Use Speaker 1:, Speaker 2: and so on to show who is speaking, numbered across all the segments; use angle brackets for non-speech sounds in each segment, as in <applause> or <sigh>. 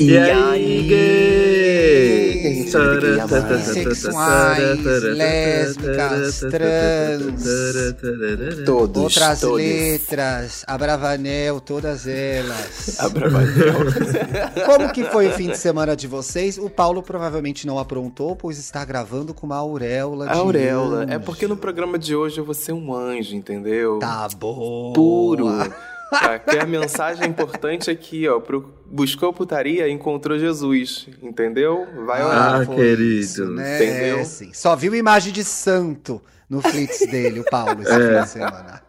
Speaker 1: E aí, gays?
Speaker 2: Bissexuais, lésbicas, trans,
Speaker 3: Todos,
Speaker 2: outras
Speaker 3: todos.
Speaker 2: letras, Abravanel, todas elas. <laughs>
Speaker 3: Abravanel. <laughs>
Speaker 2: Como que foi o fim de semana de vocês? O Paulo provavelmente não aprontou, pois está gravando com uma auréola
Speaker 3: auréola.
Speaker 2: anjo.
Speaker 3: É porque no programa de hoje eu vou ser um anjo, entendeu?
Speaker 2: Tá bom.
Speaker 3: Puro. <laughs> Aqui a mensagem importante aqui, ó. Pro... Buscou putaria, encontrou Jesus, entendeu? Vai orar.
Speaker 1: Ah, querido.
Speaker 2: isso, né?
Speaker 3: Entendeu?
Speaker 2: É, sim. Só viu imagem de santo no flits dele, o Paulo, esse
Speaker 1: É.
Speaker 2: fim de semana.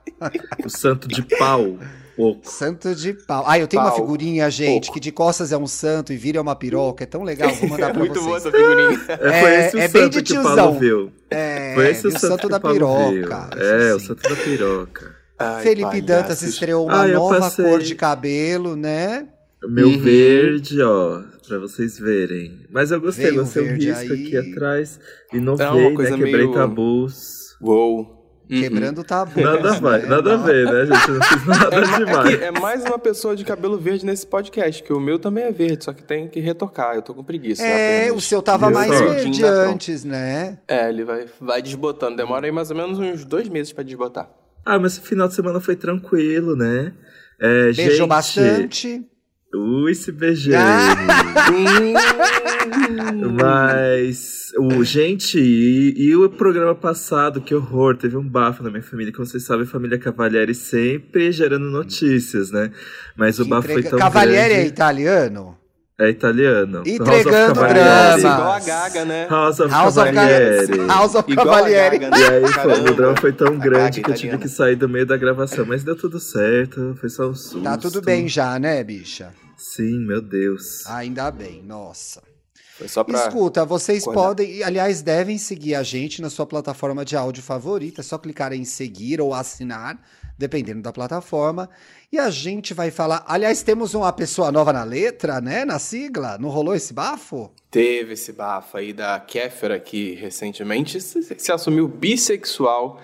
Speaker 1: O santo de pau. Oco.
Speaker 2: Santo de pau. Ah, eu tenho uma
Speaker 3: Pau.
Speaker 2: figurinha, gente,
Speaker 3: Pouco.
Speaker 2: que de costas é um santo e vira uma piroca. É tão legal, vou mandar
Speaker 3: É
Speaker 2: pra
Speaker 3: muito
Speaker 2: vocês.
Speaker 3: boa essa figurinha.
Speaker 1: É, foi
Speaker 2: É-
Speaker 1: esse o
Speaker 2: é bem
Speaker 1: santo
Speaker 2: de
Speaker 1: que o
Speaker 2: tiozão.
Speaker 1: Paulo viu.
Speaker 2: É,
Speaker 1: Foi esse o santo, que
Speaker 2: da
Speaker 1: o Paulo
Speaker 2: piroca.
Speaker 1: viu. É, o
Speaker 2: Assim.
Speaker 1: santo da piroca.
Speaker 3: Ai,
Speaker 2: Felipe Dantas estreou uma
Speaker 1: Ah, eu
Speaker 2: nova
Speaker 1: passei.
Speaker 2: cor de cabelo, né?
Speaker 1: Meu
Speaker 3: Uhum.
Speaker 1: verde, ó, pra vocês verem. Mas eu gostei,
Speaker 2: Veio
Speaker 1: gostei um
Speaker 2: verde
Speaker 1: risco
Speaker 2: aí.
Speaker 1: aqui atrás.
Speaker 3: É
Speaker 1: Inovei,
Speaker 3: uma coisa
Speaker 1: né? Quebrei
Speaker 3: meio-
Speaker 1: tabus.
Speaker 3: Uou. Uhum.
Speaker 2: Quebrando tabu.
Speaker 1: Nada, vai, nada a ver, né, gente? Eu não fiz nada <laughs>
Speaker 3: É, ma-
Speaker 1: demais.
Speaker 3: aqui, é mais uma pessoa de cabelo verde nesse podcast, que o meu também é verde, só que tem que retocar. Eu tô com preguiça.
Speaker 2: É,
Speaker 3: apenas.
Speaker 2: o seu tava
Speaker 1: Viu
Speaker 2: mais verde
Speaker 3: Tá
Speaker 2: antes, né?
Speaker 3: É, ele vai, vai desbotando. Demora aí mais ou menos uns dois meses pra desbotar.
Speaker 1: Ah, mas o final de semana foi tranquilo, né? É,
Speaker 2: Beijou
Speaker 1: gente,
Speaker 2: bastante.
Speaker 1: Ui, se beijei. <laughs> Mas, o, gente, e, e o programa passado, que horror, teve um bafo na minha família. Como vocês sabem, a família Cavalieri sempre gerando notícias, né? Mas o bafo foi
Speaker 2: entrega-
Speaker 1: tão
Speaker 2: Cavalieri é
Speaker 1: grande.
Speaker 2: italiano?
Speaker 1: É italiano.
Speaker 2: Entregando drama.
Speaker 3: Igual a Gaga, né?
Speaker 1: House of
Speaker 2: House of
Speaker 1: Cavalieri.
Speaker 2: Cavalieri. House of
Speaker 3: Igual a
Speaker 2: Cavalieri.
Speaker 3: Gaga, né?
Speaker 1: E aí, o drama foi tão
Speaker 3: A
Speaker 1: grande
Speaker 3: Gaga
Speaker 1: que eu tive
Speaker 3: italiana.
Speaker 1: que sair do meio da gravação. Mas deu tudo certo, foi só um susto.
Speaker 2: Tá tudo bem já, né, bicha?
Speaker 1: Sim, meu Deus.
Speaker 2: Ainda bem, nossa.
Speaker 3: Foi só pra...
Speaker 2: Escuta, vocês
Speaker 3: acordar.
Speaker 2: podem, aliás, devem seguir a gente na sua plataforma de áudio favorita. É só clicar em seguir ou assinar, dependendo da plataforma. E a gente vai falar. Aliás, temos uma pessoa nova na letra, né? Na sigla. Não rolou esse bafo?
Speaker 3: Teve esse bafo aí da Kéfera que recentemente se, se assumiu bissexual.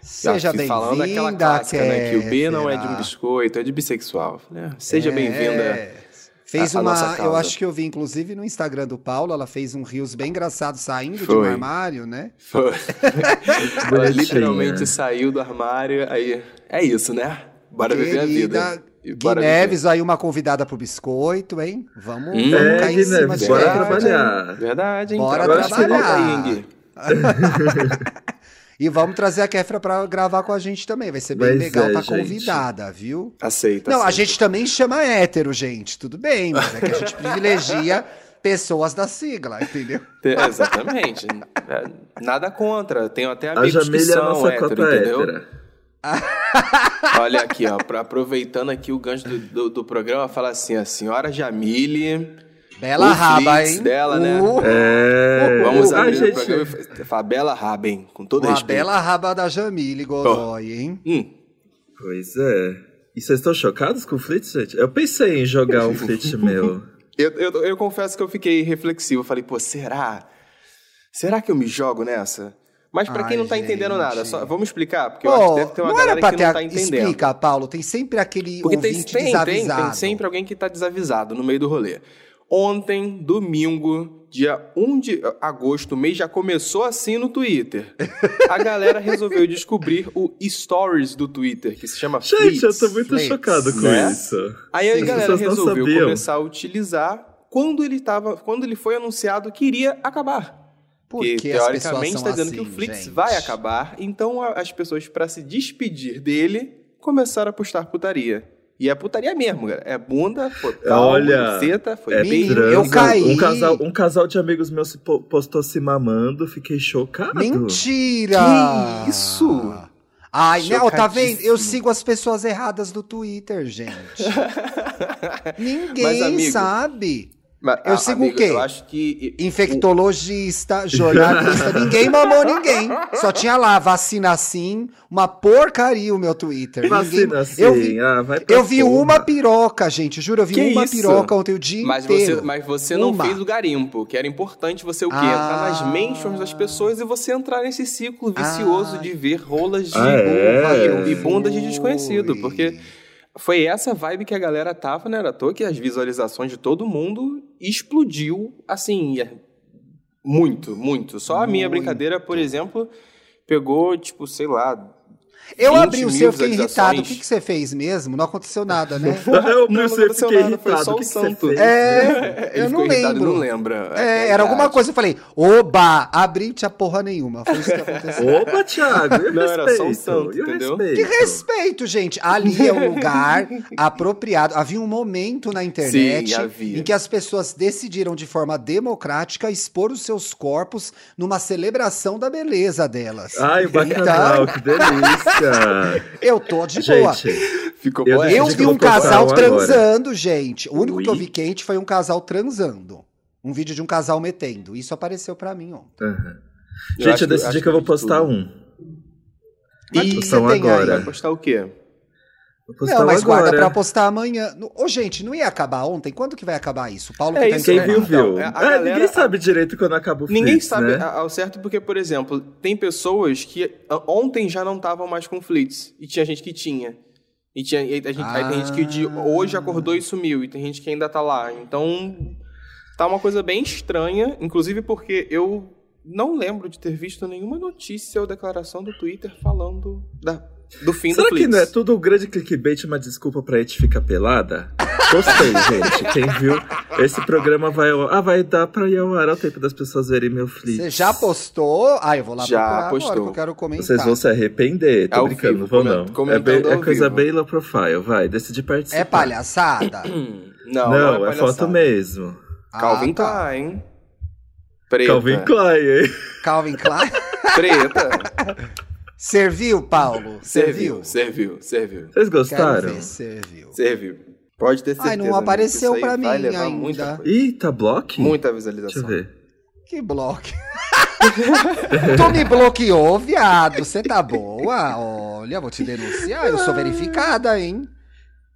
Speaker 2: Seja
Speaker 3: Falando aquela
Speaker 2: bem-vinda,
Speaker 3: clássica, né? Que o B não é de um
Speaker 2: Kéfera.
Speaker 3: biscoito, é de bissexual. Ah, Seja
Speaker 2: É.
Speaker 3: bem-vinda.
Speaker 2: Fez
Speaker 3: a- a
Speaker 2: uma.
Speaker 3: nossa
Speaker 2: Eu acho que eu vi, inclusive, no Instagram do Paulo, ela fez um rios bem engraçado saindo de um
Speaker 3: Foi.
Speaker 2: armário, né?
Speaker 3: Foi. <laughs> Ela literalmente saiu do armário, aí é isso, né? Bora viver a vida.
Speaker 2: Querida
Speaker 3: E
Speaker 2: Gui
Speaker 3: viver.
Speaker 2: Neves, aí uma convidada pro biscoito, hein? Vamos,
Speaker 3: Hum.
Speaker 2: vamos
Speaker 1: É,
Speaker 2: cair em
Speaker 1: Gui
Speaker 2: cima
Speaker 1: Neves,
Speaker 2: de
Speaker 1: bora
Speaker 2: verdade.
Speaker 1: trabalhar.
Speaker 3: Verdade, hein?
Speaker 2: Bora
Speaker 3: Trabalha
Speaker 2: trabalhar.
Speaker 3: aí? <laughs>
Speaker 2: E vamos trazer a Kéfera pra gravar com a gente também. Vai ser bem
Speaker 1: Mas
Speaker 2: legal,
Speaker 1: é,
Speaker 2: tá
Speaker 1: gente.
Speaker 2: convidada, viu?
Speaker 3: Aceita.
Speaker 2: Não, a
Speaker 3: aceita.
Speaker 2: gente também chama hétero, gente. Tudo bem, mas é que a gente <laughs> privilegia pessoas da sigla, entendeu?
Speaker 3: É, Exatamente. É, Nada contra. Tenho até
Speaker 1: A
Speaker 3: amigos que
Speaker 1: Jamília é a
Speaker 3: são
Speaker 1: nossa
Speaker 3: hétero, entendeu?
Speaker 1: hétera. <laughs>
Speaker 3: Olha aqui, ó, pra, aproveitando aqui o gancho do, do, do programa, fala assim, a senhora Jamile,
Speaker 2: Bela
Speaker 3: o
Speaker 2: raba, hein?
Speaker 3: dela, né?
Speaker 2: Uh,
Speaker 1: É.
Speaker 3: vamos abrir o
Speaker 1: gente,
Speaker 3: programa e falar bela raba, hein? Com todo
Speaker 2: Uma
Speaker 3: respeito.
Speaker 2: bela raba da Jamile Godoy, hein?
Speaker 3: Hum,
Speaker 1: Pois é. E vocês estão chocados com o Flitz, gente? Eu pensei em jogar um Flitz <laughs> meu.
Speaker 3: eu, eu, eu confesso que eu fiquei reflexivo. Eu falei, pô, será? Será que eu me jogo nessa? Mas pra quem não tá entendendo
Speaker 2: gente.
Speaker 3: nada, só, vamos explicar, porque eu acho
Speaker 2: Pô,
Speaker 3: que deve ter uma
Speaker 2: não
Speaker 3: galera que
Speaker 2: ter.
Speaker 3: não
Speaker 2: a-
Speaker 3: tá entendendo.
Speaker 2: Explica, Paulo. Tem sempre aquele
Speaker 3: Porque tem,
Speaker 2: ouvinte
Speaker 3: tem, tem,
Speaker 2: desavisado.
Speaker 3: tem sempre alguém que tá desavisado no meio do rolê. Ontem, domingo, dia 1 de agosto, o mês já começou assim no Twitter. A galera resolveu descobrir o Stories do Twitter, que se chama
Speaker 1: Gente, eu
Speaker 3: Fleets.
Speaker 1: tô muito
Speaker 2: Fleets,
Speaker 1: chocado com
Speaker 3: né?
Speaker 1: isso.
Speaker 3: Aí a galera resolveu começar a utilizar quando ele tava, quando ele foi anunciado que iria acabar.
Speaker 2: Por
Speaker 3: que
Speaker 2: que as pessoas
Speaker 3: teoricamente está dizendo que o
Speaker 2: assim,
Speaker 3: Flix
Speaker 2: gente?
Speaker 3: vai acabar, então as pessoas para se despedir dele começaram a postar putaria. E é putaria mesmo, cara. É bunda, foi pau,
Speaker 1: Olha,
Speaker 3: buceta, foi
Speaker 1: É.
Speaker 2: Menino, eu caí.
Speaker 1: Um casal, um casal de amigos meus se po- postou se mamando, fiquei chocado.
Speaker 2: Mentira!
Speaker 3: Que isso?
Speaker 2: Ai, não, tá vendo? Eu sigo as pessoas erradas do Twitter, gente. <laughs> Ninguém
Speaker 3: Mas, amigo,
Speaker 2: sabe.
Speaker 3: Mas,
Speaker 2: Eu
Speaker 3: a-
Speaker 2: sigo o
Speaker 3: amigo,
Speaker 2: quê?
Speaker 3: Eu acho que
Speaker 2: Infectologista, jornalista, <laughs> ninguém mamou ninguém. Só tinha lá, vacina sim, uma porcaria o meu Twitter.
Speaker 1: Vacina
Speaker 2: ninguém... eu vi,
Speaker 1: ah,
Speaker 2: eu vi uma piroca, gente, juro, eu vi
Speaker 3: Que
Speaker 2: uma
Speaker 3: isso?
Speaker 2: piroca ontem o dia
Speaker 3: Mas
Speaker 2: inteiro.
Speaker 3: você, mas você não
Speaker 2: Uma.
Speaker 3: fez o garimpo, que era importante você o quê?
Speaker 2: Ah.
Speaker 3: Entrar nas mentions das pessoas e você entrar nesse ciclo vicioso
Speaker 2: Ah.
Speaker 3: de ver rolas de
Speaker 1: Ah, é?
Speaker 3: e bundas de desconhecido. Porque foi essa vibe que a galera tava, né? Era à toa que as visualizações de todo mundo explodiu, assim, é muito, muito. Só a minha
Speaker 2: Muito.
Speaker 3: brincadeira, por exemplo, pegou, tipo, sei lá.
Speaker 2: Eu
Speaker 3: 20
Speaker 2: abri o seu, fiquei irritado. O que, que você fez mesmo? Não aconteceu nada, né? <laughs>
Speaker 1: Eu sei,
Speaker 3: aconteceu
Speaker 1: fiquei
Speaker 3: nada,
Speaker 1: irritado.
Speaker 3: só
Speaker 1: O
Speaker 3: o
Speaker 1: que, que você fez?
Speaker 2: É, <laughs>
Speaker 3: Ele
Speaker 2: eu
Speaker 3: ficou
Speaker 2: não
Speaker 3: irritado,
Speaker 2: lembro.
Speaker 3: não lembra.
Speaker 2: É,
Speaker 3: É
Speaker 2: era alguma coisa, eu falei, oba, abri, tinha porra nenhuma. Foi isso que <laughs> aconteceu.
Speaker 1: Opa, Thiago, e o
Speaker 3: Não, era só um
Speaker 1: respeito?
Speaker 3: santo,
Speaker 1: o
Speaker 3: entendeu?
Speaker 2: Que
Speaker 1: respeito?
Speaker 2: respeito, gente. Ali é um lugar apropriado. Havia um momento na internet
Speaker 3: Sim,
Speaker 2: em que as pessoas decidiram de forma democrática expor os seus corpos numa celebração da beleza delas.
Speaker 1: Ai, o bacanal, que delícia.
Speaker 2: Eu tô de boa.
Speaker 1: Gente,
Speaker 3: Ficou
Speaker 1: Eu
Speaker 3: boa.
Speaker 2: Eu vi um casal
Speaker 1: um agora.
Speaker 2: transando, gente. O único que eu
Speaker 1: Ui.
Speaker 2: vi quente foi um casal transando. Um vídeo de um casal metendo. Isso apareceu pra mim ontem.
Speaker 3: Eu
Speaker 1: Gente, eu decidi que eu vou postar
Speaker 3: tudo.
Speaker 1: um.
Speaker 3: E
Speaker 2: o que
Speaker 1: postar
Speaker 2: você tem aí?
Speaker 1: agora.
Speaker 3: Vai postar o quê?
Speaker 2: Não, mas guarda
Speaker 1: agora.
Speaker 2: pra postar amanhã. Ô, gente, não ia acabar ontem? Quando que vai acabar isso? O Paulo
Speaker 3: É
Speaker 2: que tá
Speaker 3: isso,
Speaker 1: Quem viu, viu.
Speaker 3: Então, a
Speaker 1: É,
Speaker 3: galera-
Speaker 1: Ninguém sabe direito quando acaba o
Speaker 3: Ninguém
Speaker 1: Flix,
Speaker 3: sabe
Speaker 1: né?
Speaker 3: ao certo porque, por exemplo, tem pessoas que ah, ontem já não estavam mais com. E tinha gente que tinha. E tinha, e a gente, aí tem gente que de
Speaker 2: Ah.
Speaker 3: hoje acordou e sumiu. E tem gente que ainda tá lá. Então, tá uma coisa bem estranha. Inclusive porque eu não lembro de ter visto nenhuma notícia ou declaração do Twitter falando da, do fim
Speaker 1: Será
Speaker 3: do
Speaker 1: que
Speaker 3: Flits.
Speaker 1: não é tudo um grande clickbait, uma desculpa pra gente ficar pelada? Gostei, <laughs> gente. Quem viu, esse programa vai ao... Ah, vai dar pra ir ao ar ao tempo das pessoas verem meu Flix.
Speaker 2: Você já postou? Ah, eu vou lá
Speaker 3: Já postou.
Speaker 2: agora que eu quero comentar.
Speaker 1: Vocês vão se arrepender, tô
Speaker 3: Ao
Speaker 1: brincando,
Speaker 3: vivo,
Speaker 1: não vão não. É, bem- é coisa
Speaker 3: vivo.
Speaker 1: bem low profile, vai, decidi participar.
Speaker 2: É palhaçada? <clears throat>
Speaker 3: Não,
Speaker 1: Não,
Speaker 3: não,
Speaker 1: é,
Speaker 3: palhaçada.
Speaker 1: foto mesmo.
Speaker 3: Calvin
Speaker 2: Ah, tá.
Speaker 3: Klein. Preta.
Speaker 1: Calvin Klein, hein?
Speaker 2: Calvin Klein.
Speaker 3: Preta. <laughs>
Speaker 2: Serviu, Paulo? <laughs>
Speaker 3: Serviu, serviu, serviu.
Speaker 1: Vocês
Speaker 2: Quero
Speaker 1: gostaram?
Speaker 2: ver, serviu.
Speaker 3: Serviu. Pode ter certeza.
Speaker 2: Ai, não
Speaker 3: amigo,
Speaker 2: apareceu
Speaker 3: aí
Speaker 2: pra mim ainda.
Speaker 3: Muita,
Speaker 1: tá bloco?
Speaker 3: muita
Speaker 1: Deixa
Speaker 3: visualização.
Speaker 1: eu ver.
Speaker 2: Que bloco. tu me bloqueou, viado. Você tá boa? Olha, vou te denunciar. Eu sou verificada, hein?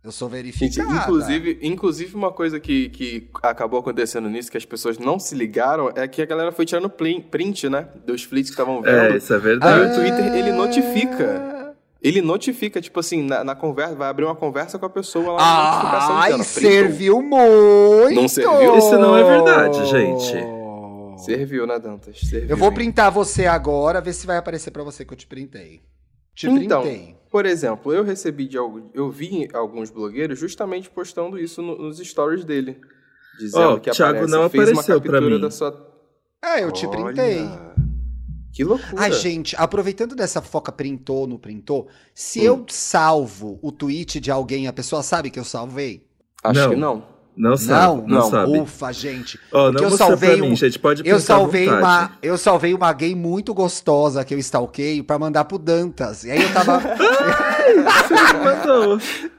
Speaker 2: Eu sou
Speaker 3: Gente,
Speaker 2: verificada.
Speaker 3: inclusive, inclusive, uma coisa que, que acabou acontecendo nisso, que as pessoas não se ligaram, é que a galera foi tirando print, né? Dos flits que estavam
Speaker 1: É,
Speaker 3: vendo.
Speaker 1: isso é
Speaker 3: Aí
Speaker 1: verdade.
Speaker 3: o Twitter, ele notifica. Ele notifica, tipo assim, na, na conversa, vai abrir uma conversa com a pessoa lá na notificação.
Speaker 2: Ai, serviu muito.
Speaker 3: Não serviu?
Speaker 1: Isso não é verdade, gente.
Speaker 3: Serviu, né, Dantas? Serviu,
Speaker 2: Eu vou
Speaker 3: hein?
Speaker 2: printar você agora, ver se vai aparecer pra você que eu te printei. Te
Speaker 3: Então,
Speaker 2: printei.
Speaker 3: Por exemplo, eu recebi de algo, eu vi alguns blogueiros justamente postando isso no- nos stories dele, dizendo
Speaker 1: Ó,
Speaker 3: que
Speaker 1: Thiago
Speaker 3: aparece,
Speaker 1: não
Speaker 3: fez uma
Speaker 1: apareceu pra
Speaker 3: captura
Speaker 1: mim.
Speaker 3: da sua.
Speaker 2: É, eu te
Speaker 3: Olha,
Speaker 2: printei.
Speaker 3: Que loucura.
Speaker 2: Ai, gente, aproveitando dessa foca printou, não printou, se
Speaker 3: Hum.
Speaker 2: eu salvo o tweet de alguém, a pessoa sabe que eu salvei?
Speaker 3: Acho
Speaker 1: Não.
Speaker 3: que não.
Speaker 1: Não sabe, não,
Speaker 3: não.
Speaker 1: sabe.
Speaker 2: Ufa, gente. Porque
Speaker 1: não
Speaker 2: eu salvei
Speaker 1: pra mim,
Speaker 2: um-
Speaker 1: gente, pode
Speaker 2: Eu salvei, uma, eu salvei uma gay muito gostosa que eu stalkeio pra mandar pro Dantas. E aí eu tava. <laughs>
Speaker 1: Mandou.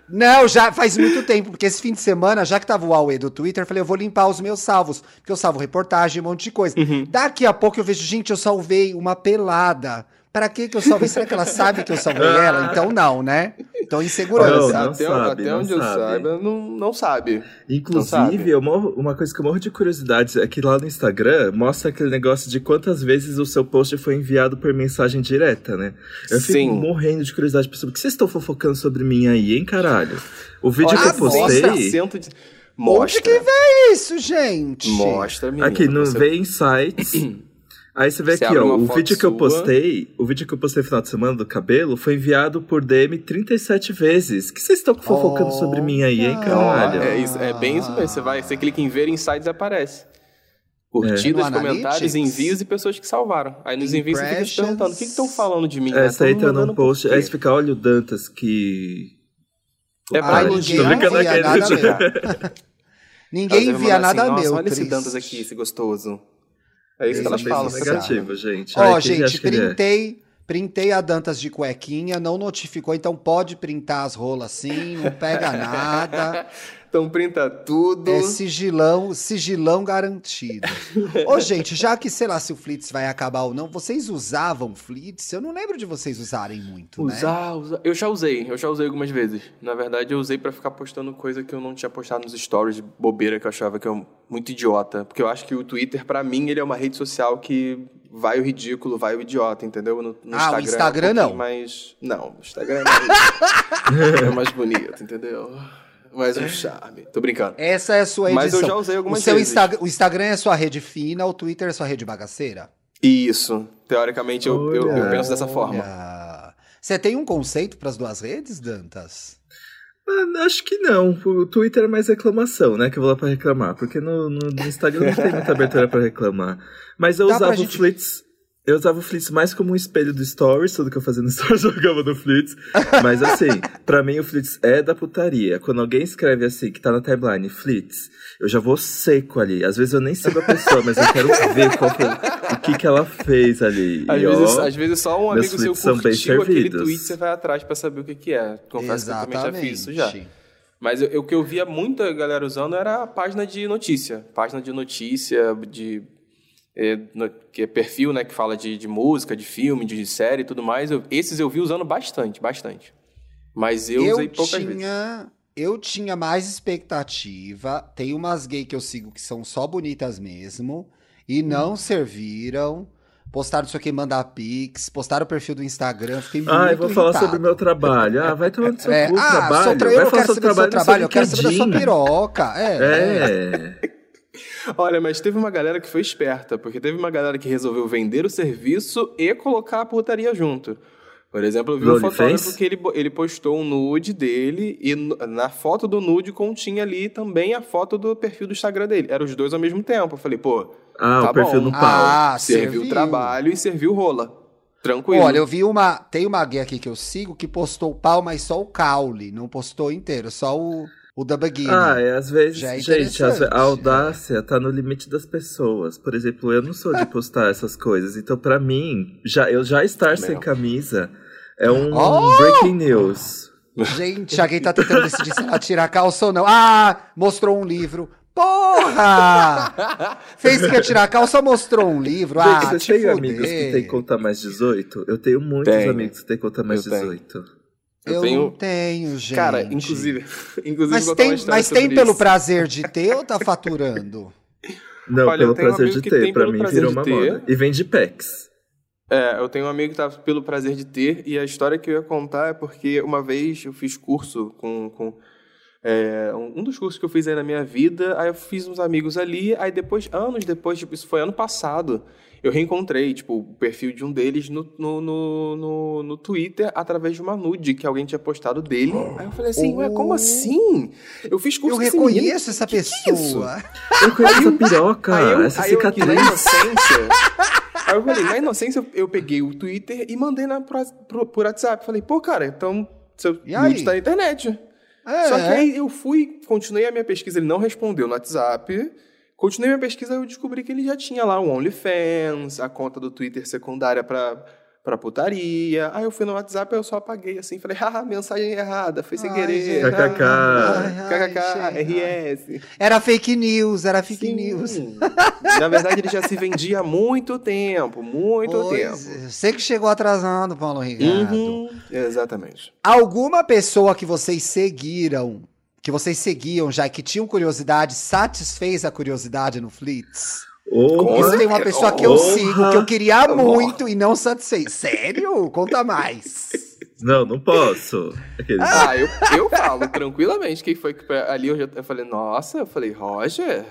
Speaker 2: Não, já faz muito tempo, porque esse fim de semana, já que tava o Aue do Twitter, eu falei, eu vou limpar os meus salvos, porque eu salvo reportagem, um monte de coisa.
Speaker 3: Uhum.
Speaker 2: Daqui a pouco eu vejo, gente, eu salvei uma pelada. Pra que que eu salvei? Será que ela sabe que eu salvei ela? <laughs> Então não, né? Então
Speaker 1: Não,
Speaker 2: insegurança.
Speaker 1: não
Speaker 3: até,
Speaker 1: sabe,
Speaker 3: até
Speaker 1: não
Speaker 3: onde eu
Speaker 1: sabe.
Speaker 3: saiba, não, não sabe. Não
Speaker 1: Inclusive,
Speaker 3: sabe.
Speaker 1: eu morro- uma coisa que eu morro de curiosidade é que lá no Instagram mostra aquele negócio de quantas vezes o seu post foi enviado por mensagem direta, né? Eu fico
Speaker 3: Sim.
Speaker 1: morrendo de curiosidade pra saber o que vocês estão fofocando sobre mim aí, hein, caralho? O vídeo que
Speaker 3: Olha,
Speaker 1: eu postei.
Speaker 3: 100% de... Mostra.
Speaker 2: Onde que vem isso, gente?
Speaker 3: Mostra, menino.
Speaker 1: Aqui no
Speaker 3: Você-
Speaker 1: Vem Insights. <clears throat> Aí você vê
Speaker 3: Você
Speaker 1: aqui, ó, o vídeo que eu
Speaker 3: sua.
Speaker 1: postei, o vídeo que eu postei no final de semana do cabelo foi enviado por DM 37 vezes. O que vocês estão fofocando sobre mim aí, hein, caralho?
Speaker 3: é, isso, é bem isso mesmo. Você, vai, você clica em ver insights aparece. Curtidas,
Speaker 2: É.
Speaker 3: Comentários, envios e pessoas que salvaram. Aí nos envios você fica se perguntando: o que estão falando de mim?
Speaker 1: É,
Speaker 3: né?
Speaker 1: você entra
Speaker 3: Tão
Speaker 1: num post, aí você fica, olha o Dantas que.
Speaker 3: É pra elogiar.
Speaker 2: ninguém envia
Speaker 1: aqui,
Speaker 2: nada meu. <laughs> Ninguém envia
Speaker 3: assim,
Speaker 2: nada meu,
Speaker 3: olha esse
Speaker 2: triste.
Speaker 3: Dantas aqui, esse gostoso. É isso que elas falam. você
Speaker 1: negativo, gente.
Speaker 2: Ó, gente,
Speaker 1: ele é?
Speaker 2: printei, printei a Dantas de cuequinha, não notificou, então pode printar as rolas sim, não pega <laughs> nada.
Speaker 3: Então printa tudo.
Speaker 2: É sigilão, sigilão garantido. <laughs> Ô, gente, já que, sei lá, se o Flits vai acabar ou não, vocês usavam Flits? Eu não lembro de vocês usarem muito, né?
Speaker 3: Usar, usar. Eu já usei, eu já usei algumas vezes. Na verdade, eu usei pra ficar postando coisa que eu não tinha postado nos stories de bobeira que eu achava que é muito idiota. Porque eu acho que o Twitter, pra mim, ele é uma rede social que vai o ridículo, vai o idiota, entendeu? No, no
Speaker 2: Ah, o
Speaker 3: Instagram,
Speaker 2: Instagram
Speaker 3: é um
Speaker 2: não.
Speaker 3: Mais... Não, o Instagram é mais, <laughs> é mais bonito, entendeu? Mais um charme. Tô brincando.
Speaker 2: Essa é a sua edição.
Speaker 3: Mas eu já usei algumas
Speaker 2: o seu
Speaker 3: vezes.
Speaker 2: Insta- o Instagram é sua rede fina, o Twitter é sua rede bagaceira?
Speaker 3: Isso. Teoricamente, eu, eu, eu penso dessa forma.
Speaker 2: Você tem um conceito para as duas redes, Dantas?
Speaker 1: Ah, acho que não. O Twitter é mais reclamação, né? Que eu vou lá pra reclamar. Porque no, no- no Instagram não tem muita abertura pra reclamar. Mas eu
Speaker 2: Dá
Speaker 1: usava
Speaker 2: gente-
Speaker 1: o Flits. Eu usava o Flits mais como um espelho do Stories, tudo que eu fazia no <laughs> Stories eu jogava no Flits. Mas assim, pra mim o Flits é da putaria. Quando alguém escreve assim, que tá na timeline, Flits, eu já vou seco ali. Às vezes eu nem sigo a pessoa, mas eu quero ver qual foi, o que que ela fez ali.
Speaker 3: Às
Speaker 1: E,
Speaker 3: vezes,
Speaker 1: ó,
Speaker 3: às vezes só um amigo seu
Speaker 1: tweets são bem
Speaker 3: curtiu aquele
Speaker 1: servidos.
Speaker 3: tweet, você vai atrás pra saber o que, que é. Confesso que eu também já fiz isso já. Mas eu- o que eu via muita galera usando era a página de notícia. Página de notícia, de. É, no- que é perfil, né? Que fala de, de música, de filme, de série e tudo mais. Eu- esses eu vi usando bastante, bastante. Mas eu, usei poucas vezes.
Speaker 2: tinha, eu tinha mais expectativa. Tem umas gay que eu sigo que são só bonitas mesmo e
Speaker 3: Hum.
Speaker 2: não serviram. Postaram isso aqui, mandar pix, postaram o perfil do Instagram, fiquei muito
Speaker 1: Ah, eu vou falar
Speaker 2: irritado.
Speaker 1: sobre o meu trabalho. Ah, vai tomar no seu
Speaker 2: É,
Speaker 1: cu,
Speaker 2: ah,
Speaker 1: trabalho.
Speaker 2: tra-
Speaker 1: vai
Speaker 2: eu não
Speaker 1: falar
Speaker 2: quero
Speaker 1: sobre
Speaker 2: saber do seu trabalho, eu quero saber da sua piroca. É, é.
Speaker 1: É. <laughs>
Speaker 3: Olha, mas teve uma galera que foi esperta, porque teve uma galera que resolveu vender o serviço e colocar a putaria junto. Por exemplo, eu vi
Speaker 1: No
Speaker 3: um fotógrafo
Speaker 1: OnlyFans?
Speaker 3: que ele, ele postou um nude dele e na foto do nude continha ali também a foto do perfil do Instagram dele. Eram os dois ao mesmo tempo. Eu falei, pô,
Speaker 1: Ah,
Speaker 3: Tá
Speaker 1: o perfil
Speaker 3: bom.
Speaker 1: no pau.
Speaker 2: Ah,
Speaker 3: serviu
Speaker 2: serviu.
Speaker 3: trabalho e serviu rola. Tranquilo.
Speaker 2: Olha, eu vi uma. Tem uma gay aqui que eu sigo que postou o pau, mas só o caule. Não postou inteiro, só o, o da Baguini.
Speaker 1: Ah, é, às vezes,
Speaker 2: Já é
Speaker 1: gente, a audácia tá no limite das pessoas. Por exemplo, eu não sou de <laughs> postar essas coisas, então pra mim, já, eu já estar
Speaker 3: Também
Speaker 1: sem camisa é um
Speaker 2: Oh!
Speaker 1: breaking news.
Speaker 2: Gente, a gay tá tentando decidir se ela tira a calça ou não. Ah, mostrou um livro. Porra! <laughs> Fez que ia tirar a calça, mostrou um livro. Ah,
Speaker 1: Gente,
Speaker 2: te
Speaker 1: têm
Speaker 2: fuder.
Speaker 1: amigos que têm conta mais 18? Eu tenho muitos
Speaker 3: Tenho.
Speaker 1: amigos que têm conta mais
Speaker 3: Eu tenho.
Speaker 1: 18.
Speaker 2: Eu,
Speaker 3: Eu tenho-
Speaker 2: não tenho, gente.
Speaker 3: Cara, inclusive, <laughs> inclusive
Speaker 2: Mas tem, mas tem pelo
Speaker 3: isso.
Speaker 2: prazer de ter ou tá faturando? <laughs>
Speaker 1: Não,
Speaker 3: Olha, eu
Speaker 1: pelo
Speaker 3: tenho um
Speaker 1: prazer
Speaker 3: amigo
Speaker 1: de
Speaker 3: que
Speaker 1: ter,
Speaker 3: tem
Speaker 1: pra
Speaker 3: pelo
Speaker 1: mim
Speaker 3: prazer
Speaker 1: virou
Speaker 3: de
Speaker 1: uma
Speaker 3: ter.
Speaker 1: moda. E vende packs.
Speaker 3: É, eu tenho um amigo que tá pelo prazer de ter, e a história que eu ia contar é porque uma vez eu fiz curso com. com é, um um dos cursos que eu fiz aí na minha vida, aí eu fiz uns amigos ali, aí depois, anos depois, tipo, isso foi ano passado, eu reencontrei, tipo, o perfil de um deles no, no, no, no, no Twitter através de uma nude que alguém tinha postado dele. Aí eu falei assim, ué, como
Speaker 2: Oh.
Speaker 3: assim? Eu fiz curso
Speaker 2: Eu
Speaker 3: com esse menino,
Speaker 2: reconheço essa
Speaker 3: que que é isso?
Speaker 2: pessoa.
Speaker 1: Eu conheço essa piroca,
Speaker 3: Aí eu,
Speaker 1: essa
Speaker 3: aí eu aqui na
Speaker 1: cicatriz.
Speaker 3: inocência. aí eu falei, na inocência, eu- eu peguei o Twitter e mandei na, pro, pro- por WhatsApp. Falei, pô, cara, então seu
Speaker 2: E aí?
Speaker 3: nude tá na internet.
Speaker 2: É.
Speaker 3: Só que aí eu fui, continuei a minha pesquisa, ele não respondeu no WhatsApp. Continuei minha pesquisa e eu descobri que ele já tinha lá o OnlyFans, a conta do Twitter secundária pra, pra putaria. Aí eu fui no WhatsApp e eu só apaguei assim, falei, haha, mensagem errada, foi sem
Speaker 2: Ai,
Speaker 3: querer.
Speaker 2: gente.
Speaker 1: KKK.
Speaker 2: Ai, ai,
Speaker 3: KKK. RS.
Speaker 2: Era fake news, era fake
Speaker 3: Sim.
Speaker 2: news. <laughs>
Speaker 3: Na verdade, ele já se vendia há muito tempo, muito
Speaker 2: Pois,
Speaker 3: tempo.
Speaker 2: Você que chegou atrasando, Paulo Ricardo.
Speaker 3: Uhum, exatamente.
Speaker 2: Alguma pessoa que vocês seguiram, que vocês seguiam já e que tinham curiosidade, satisfez a curiosidade no Flits?
Speaker 1: Opa.
Speaker 2: Isso tem uma pessoa que eu
Speaker 1: Porra.
Speaker 2: sigo, que eu queria muito e não satisfez. Sério? Conta mais.
Speaker 1: Não, não posso. Aqueles-
Speaker 3: Ah, eu, eu falo tranquilamente quem foi que ali eu já eu falei, nossa, eu falei, Roger,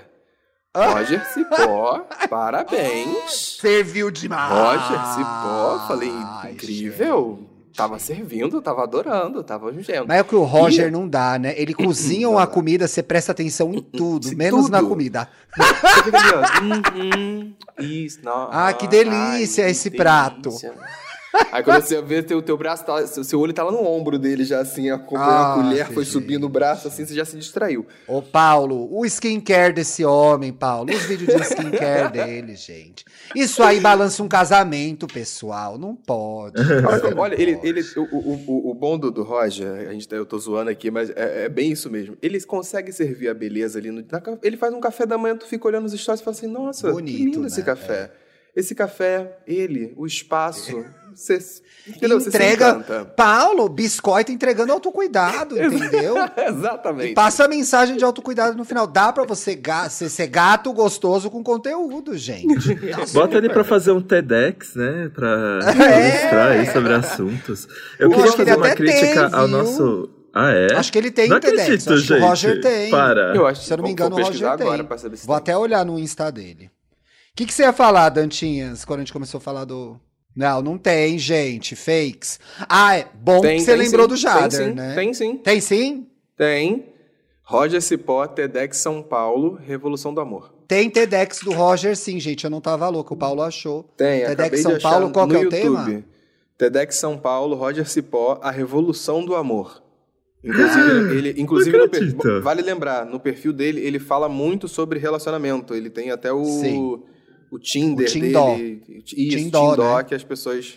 Speaker 3: Roger Cipó, <laughs> parabéns.
Speaker 2: Serviu demais.
Speaker 3: Roger Cipó, falei,
Speaker 2: Ai,
Speaker 3: incrível. Tava servindo, tava adorando, tava jogando.
Speaker 2: Mas é que o Roger
Speaker 3: E-
Speaker 2: não dá, né? Ele <clears throat> cozinha uma comida, você presta atenção em <clears throat> tudo, menos na
Speaker 3: tudo.
Speaker 2: comida.
Speaker 3: Você fica ali, ó. Uhum, isso, não,
Speaker 2: Ah, que delícia esse prato.
Speaker 3: Aí quando você vê teu, teu braço, tá, seu, seu olho tá lá no ombro dele já, assim,
Speaker 2: Ah,
Speaker 3: a colher foi
Speaker 2: gente.
Speaker 3: subindo o braço, assim, você já se distraiu.
Speaker 2: Ô, Paulo, o skincare desse homem, Paulo, os vídeos de skincare <laughs> dele, gente. Isso aí balança um casamento, pessoal. Não pode. <laughs>
Speaker 3: Olha, olha, ele,
Speaker 2: pode.
Speaker 3: ele, o, o, o, o bom do, do Roger, a gente, tá- eu tô zoando aqui, mas é, é bem isso mesmo. Ele consegue servir a beleza ali. No, na ele faz um café da manhã, tu fica olhando os stories e fala assim, nossa,
Speaker 2: Bonito,
Speaker 3: que lindo esse
Speaker 2: né?
Speaker 3: café. Esse café, ele, o espaço. <laughs> Você, entendeu?
Speaker 2: Entrega. Paulo, biscoito entregando autocuidado, <laughs> entendeu? E
Speaker 3: Exatamente.
Speaker 2: passa a mensagem de autocuidado no final. Dá pra você ga- ser, ser gato gostoso com conteúdo, gente. <laughs> Tá
Speaker 1: Bota ele pra fazer um TEDx, né? Pra
Speaker 2: É.
Speaker 1: ilustrar aí sobre assuntos. Eu
Speaker 2: Eu
Speaker 1: queria fazer uma crítica
Speaker 2: tem,
Speaker 1: ao nosso. Ah, é?
Speaker 2: Acho que ele tem
Speaker 1: não
Speaker 2: TEDx,
Speaker 1: acredito,
Speaker 2: acho que o
Speaker 1: gente.
Speaker 2: Roger tem.
Speaker 1: Para.
Speaker 3: Eu acho
Speaker 2: Se eu não me engano, o Roger tem.
Speaker 3: agora pra saber se
Speaker 2: Vou
Speaker 3: tem.
Speaker 2: até olhar no Insta dele. O que, que você ia falar, Dantinhas, quando a gente começou a falar do. Não, não tem, gente. Fakes. Ah, é bom
Speaker 3: Tem,
Speaker 2: que você lembrou
Speaker 3: sim,
Speaker 2: do Jader,
Speaker 3: tem sim,
Speaker 2: né?
Speaker 3: Tem sim.
Speaker 2: Tem sim?
Speaker 3: Tem. Roger Cipó, TEDx São Paulo, Revolução do Amor.
Speaker 2: Tem TEDx do Roger, sim, gente. Eu não tava louco, o Paulo achou.
Speaker 3: Tem,
Speaker 2: TEDx São
Speaker 3: de achar
Speaker 2: Paulo, qual que
Speaker 3: no
Speaker 2: é o tema?
Speaker 3: YouTube. TEDx São Paulo, Roger Cipó, A Revolução do Amor. Inclusive, <gasps> ele, inclusive no vale lembrar, no perfil dele, ele fala muito sobre relacionamento. Ele tem até o,
Speaker 2: Sim.
Speaker 3: O Tinder
Speaker 2: O Tindó.
Speaker 3: dele. Isso,
Speaker 2: Tindó,
Speaker 3: Tindó,
Speaker 2: né?
Speaker 3: que as pessoas.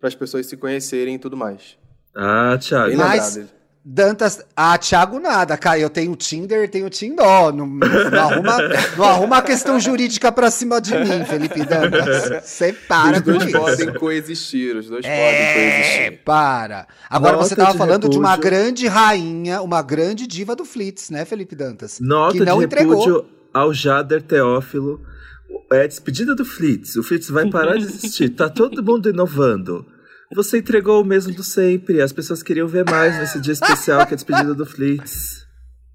Speaker 3: para as pessoas se conhecerem e tudo mais.
Speaker 1: Ah, Thiago.
Speaker 3: Bem
Speaker 2: Mas-
Speaker 3: lembrado.
Speaker 2: Dantas. Ah, Thiago nada, cara. Eu tenho Tinder, tenho Tindó. Não, não, arruma, não arruma a questão jurídica pra cima de mim, Felipe Dantas. Você para
Speaker 3: Os
Speaker 2: com
Speaker 3: dois
Speaker 2: isso.
Speaker 3: podem coexistir, os dois podem
Speaker 2: É,
Speaker 3: coexistir.
Speaker 2: para. Agora
Speaker 1: Nota
Speaker 2: você tava
Speaker 1: de
Speaker 2: falando de uma
Speaker 1: repúdio.
Speaker 2: grande rainha, uma grande diva do Flitz, né, Felipe Dantas?
Speaker 1: Nota
Speaker 2: que não
Speaker 1: de
Speaker 2: entregou.
Speaker 1: repúdio ao Jader Teófilo. É despedida do Flitz. O Flitz vai parar de existir. Tá todo mundo inovando. Você entregou o mesmo do sempre. As pessoas queriam ver mais nesse dia especial que é a despedida do Flitz.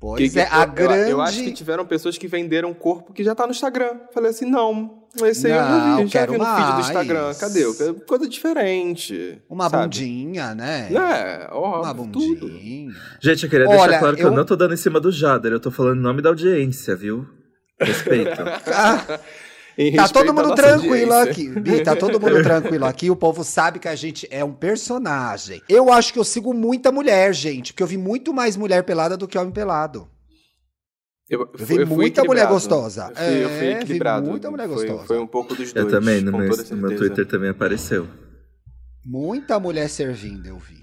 Speaker 2: Pois
Speaker 3: Que-
Speaker 2: é, a
Speaker 3: eu,
Speaker 2: grande.
Speaker 3: eu acho que tiveram pessoas que venderam corpo que já tá no Instagram. Falei assim, não, esse aí eu
Speaker 2: Não,
Speaker 3: vi, já
Speaker 2: quero
Speaker 3: vi no feed do. Instagram. Cadê? Coisa diferente.
Speaker 2: Uma
Speaker 3: sabe?
Speaker 2: bundinha, né?
Speaker 3: É, ó,
Speaker 2: Uma
Speaker 3: tudo.
Speaker 2: bundinha.
Speaker 1: Gente, eu queria
Speaker 2: Olha,
Speaker 1: deixar claro que eu...
Speaker 2: eu-
Speaker 1: não tô dando em cima do Jader. Eu tô falando em nome da audiência, viu? Respeito. <laughs>
Speaker 3: Em
Speaker 2: Tá todo mundo tranquilo
Speaker 3: audiência.
Speaker 2: aqui. Bi, tá todo mundo <laughs> tranquilo aqui. O povo sabe que a gente é um personagem. Eu acho que eu sigo muita mulher, gente. Porque eu vi muito mais mulher pelada do que homem pelado.
Speaker 3: Eu,
Speaker 2: Eu vi
Speaker 3: eu
Speaker 2: muita mulher gostosa.
Speaker 3: Eu fui, eu fui
Speaker 2: É, vi
Speaker 3: equilibrado.
Speaker 2: muita mulher
Speaker 3: Foi-
Speaker 2: gostosa.
Speaker 3: Foi, um pouco dos dois.
Speaker 1: eu também, no meu, no meu. Twitter também apareceu.
Speaker 2: Muita mulher servindo, eu vi.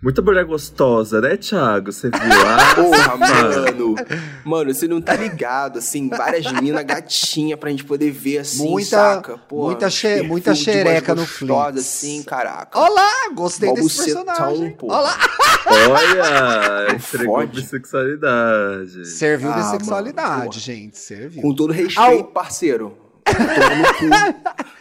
Speaker 1: Muita mulher gostosa, né, Thiago? Você viu? <laughs> Ah,
Speaker 3: Porra, mano. Mano, você não tá ligado, assim, várias minas gatinha pra gente poder ver, assim,
Speaker 2: Muita-
Speaker 3: saca? Porra,
Speaker 2: muita
Speaker 3: perfil
Speaker 2: muita
Speaker 3: de
Speaker 2: xereca no
Speaker 3: gostosas,
Speaker 2: Flix.
Speaker 3: assim, caraca.
Speaker 2: Olá, gostei
Speaker 3: Mó
Speaker 2: desse personagem.
Speaker 3: porra.
Speaker 2: Olá.
Speaker 1: Olha, entregou
Speaker 3: Fode.
Speaker 1: bissexualidade.
Speaker 2: Serviu de
Speaker 3: Ah,
Speaker 2: sexualidade,
Speaker 3: mano,
Speaker 2: gente. Serviu.
Speaker 3: Com todo respeito,
Speaker 2: Au.
Speaker 3: parceiro. Toma no cu. <laughs>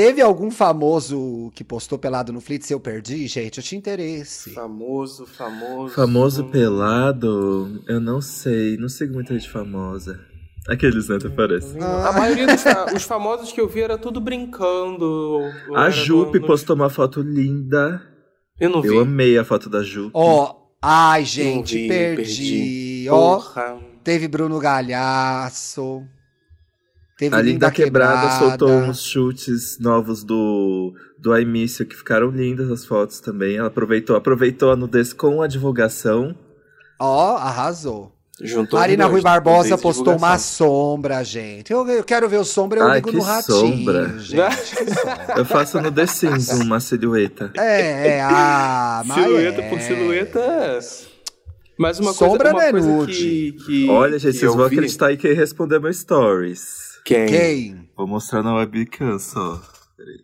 Speaker 2: Teve algum famoso que postou pelado no Flitz e eu perdi, gente? Eu tinha interesse.
Speaker 3: Famoso, famoso.
Speaker 1: Famoso pelado, eu não sei, não sigo muita gente famosa. Aqueles, né, até parece.
Speaker 3: A maioria dos <laughs> os famosos que eu vi era tudo brincando.
Speaker 1: A Jupe
Speaker 3: no-
Speaker 1: postou uma foto linda.
Speaker 3: Eu não vi.
Speaker 1: Eu amei a foto da Jupe.
Speaker 2: Ó, ai,
Speaker 3: Não
Speaker 2: gente,
Speaker 3: vi,
Speaker 2: perdi. Ó,
Speaker 3: Porra.
Speaker 2: teve Bruno Galhaço. Teve
Speaker 1: a Linda Quebrada,
Speaker 2: Quebrada.
Speaker 1: soltou uns chutes novos do, do iMício que ficaram lindas as fotos também. Ela aproveitou, aproveitou a nudez com a divulgação.
Speaker 2: Ó, arrasou.
Speaker 3: Juntou
Speaker 2: Marina Rui Barbosa postou uma sombra, gente. Eu, eu quero ver o sombra, eu
Speaker 1: Ai,
Speaker 2: ligo
Speaker 1: que
Speaker 2: no ratinho,
Speaker 1: sombra.
Speaker 2: gente. <laughs> Sombra.
Speaker 1: Eu faço no The Sims uma silhueta.
Speaker 2: É, é, ah, mas
Speaker 3: Silhueta
Speaker 2: é.
Speaker 3: por silhueta. Mas uma
Speaker 2: Sombra
Speaker 3: coisa, uma
Speaker 2: é
Speaker 3: coisa
Speaker 2: nude.
Speaker 3: que, que.
Speaker 1: Olha, gente,
Speaker 3: que
Speaker 1: vocês
Speaker 3: eu
Speaker 1: vão
Speaker 3: vi-
Speaker 1: acreditar em quem respondeu meu stories.
Speaker 3: Quem?
Speaker 2: Quem?
Speaker 1: Vou mostrar na webcam só.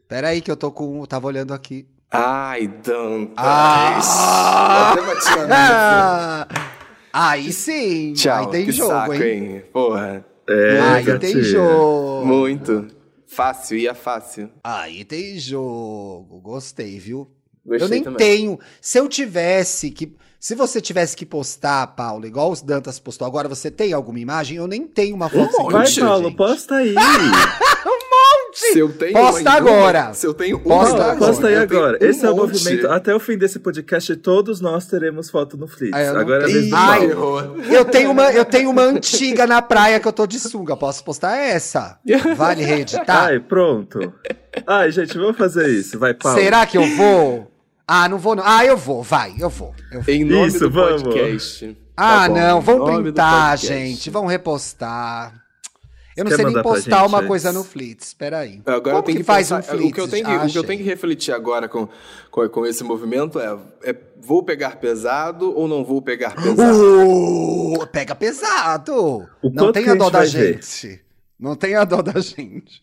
Speaker 2: Pera aí que eu tô com... Tava olhando aqui.
Speaker 3: Ai, Dantas.
Speaker 2: Ah!
Speaker 3: Até.
Speaker 2: Ah, aí sim.
Speaker 3: Tchau,
Speaker 2: aí tem
Speaker 3: que
Speaker 2: jogo,
Speaker 3: saco,
Speaker 2: hein?
Speaker 3: hein? Porra.
Speaker 1: É,
Speaker 2: aí tem jogo.
Speaker 3: Muito. Fácil, ia fácil.
Speaker 2: Aí tem jogo. Gostei, viu?
Speaker 3: Gostei
Speaker 2: eu nem
Speaker 3: também.
Speaker 2: tenho. Se eu tivesse que. Se você tivesse que postar, Paulo, igual os Dantas postou agora, você tem alguma imagem? Eu nem tenho uma foto
Speaker 3: Um
Speaker 1: Vai,
Speaker 3: monte,
Speaker 1: Paulo, posta aí. <laughs>
Speaker 3: Se eu tenho
Speaker 2: Posta
Speaker 3: uma-
Speaker 2: agora.
Speaker 3: Se eu tenho
Speaker 2: Posta
Speaker 3: uma,
Speaker 2: agora.
Speaker 1: Posta aí
Speaker 3: eu tenho
Speaker 1: agora.
Speaker 3: um
Speaker 1: Esse é o
Speaker 3: monte.
Speaker 1: movimento. Até o fim desse podcast, todos nós teremos foto no Flix.
Speaker 2: Ah,
Speaker 1: Agora é
Speaker 2: tenho.
Speaker 1: do
Speaker 2: Ai. Eu tenho, uma, eu tenho uma antiga na praia que eu tô de sunga. Posso postar essa? Vale reeditar?
Speaker 1: Ai, pronto. Ai, gente, vamos fazer isso. Vai, Paulo.
Speaker 2: Será que eu vou? Ah, não vou não. Ah, eu vou, vai, eu vou. Eu vou.
Speaker 3: Em nome
Speaker 1: Isso,
Speaker 3: do
Speaker 1: vamos.
Speaker 3: podcast.
Speaker 2: Ah,
Speaker 3: Tá
Speaker 2: não, vão printar, gente. Vão repostar. Eu não
Speaker 1: Quer
Speaker 2: sei nem postar
Speaker 1: gente
Speaker 2: uma
Speaker 1: antes?
Speaker 2: coisa no Flits. Espera aí.
Speaker 3: Agora
Speaker 2: Como
Speaker 3: eu tenho
Speaker 2: que,
Speaker 3: que,
Speaker 2: faz
Speaker 3: pensar,
Speaker 2: um Flits?
Speaker 3: o que eu tenho que,
Speaker 2: Ah,
Speaker 3: o que eu tenho que refletir agora com, com, com esse movimento é, é vou pegar pesado ou não vou pegar pesado?
Speaker 2: Uh, pega pesado.
Speaker 1: O
Speaker 2: não tenha dó
Speaker 1: gente
Speaker 2: da
Speaker 1: vai ver?
Speaker 2: gente. Não tenha dó da gente.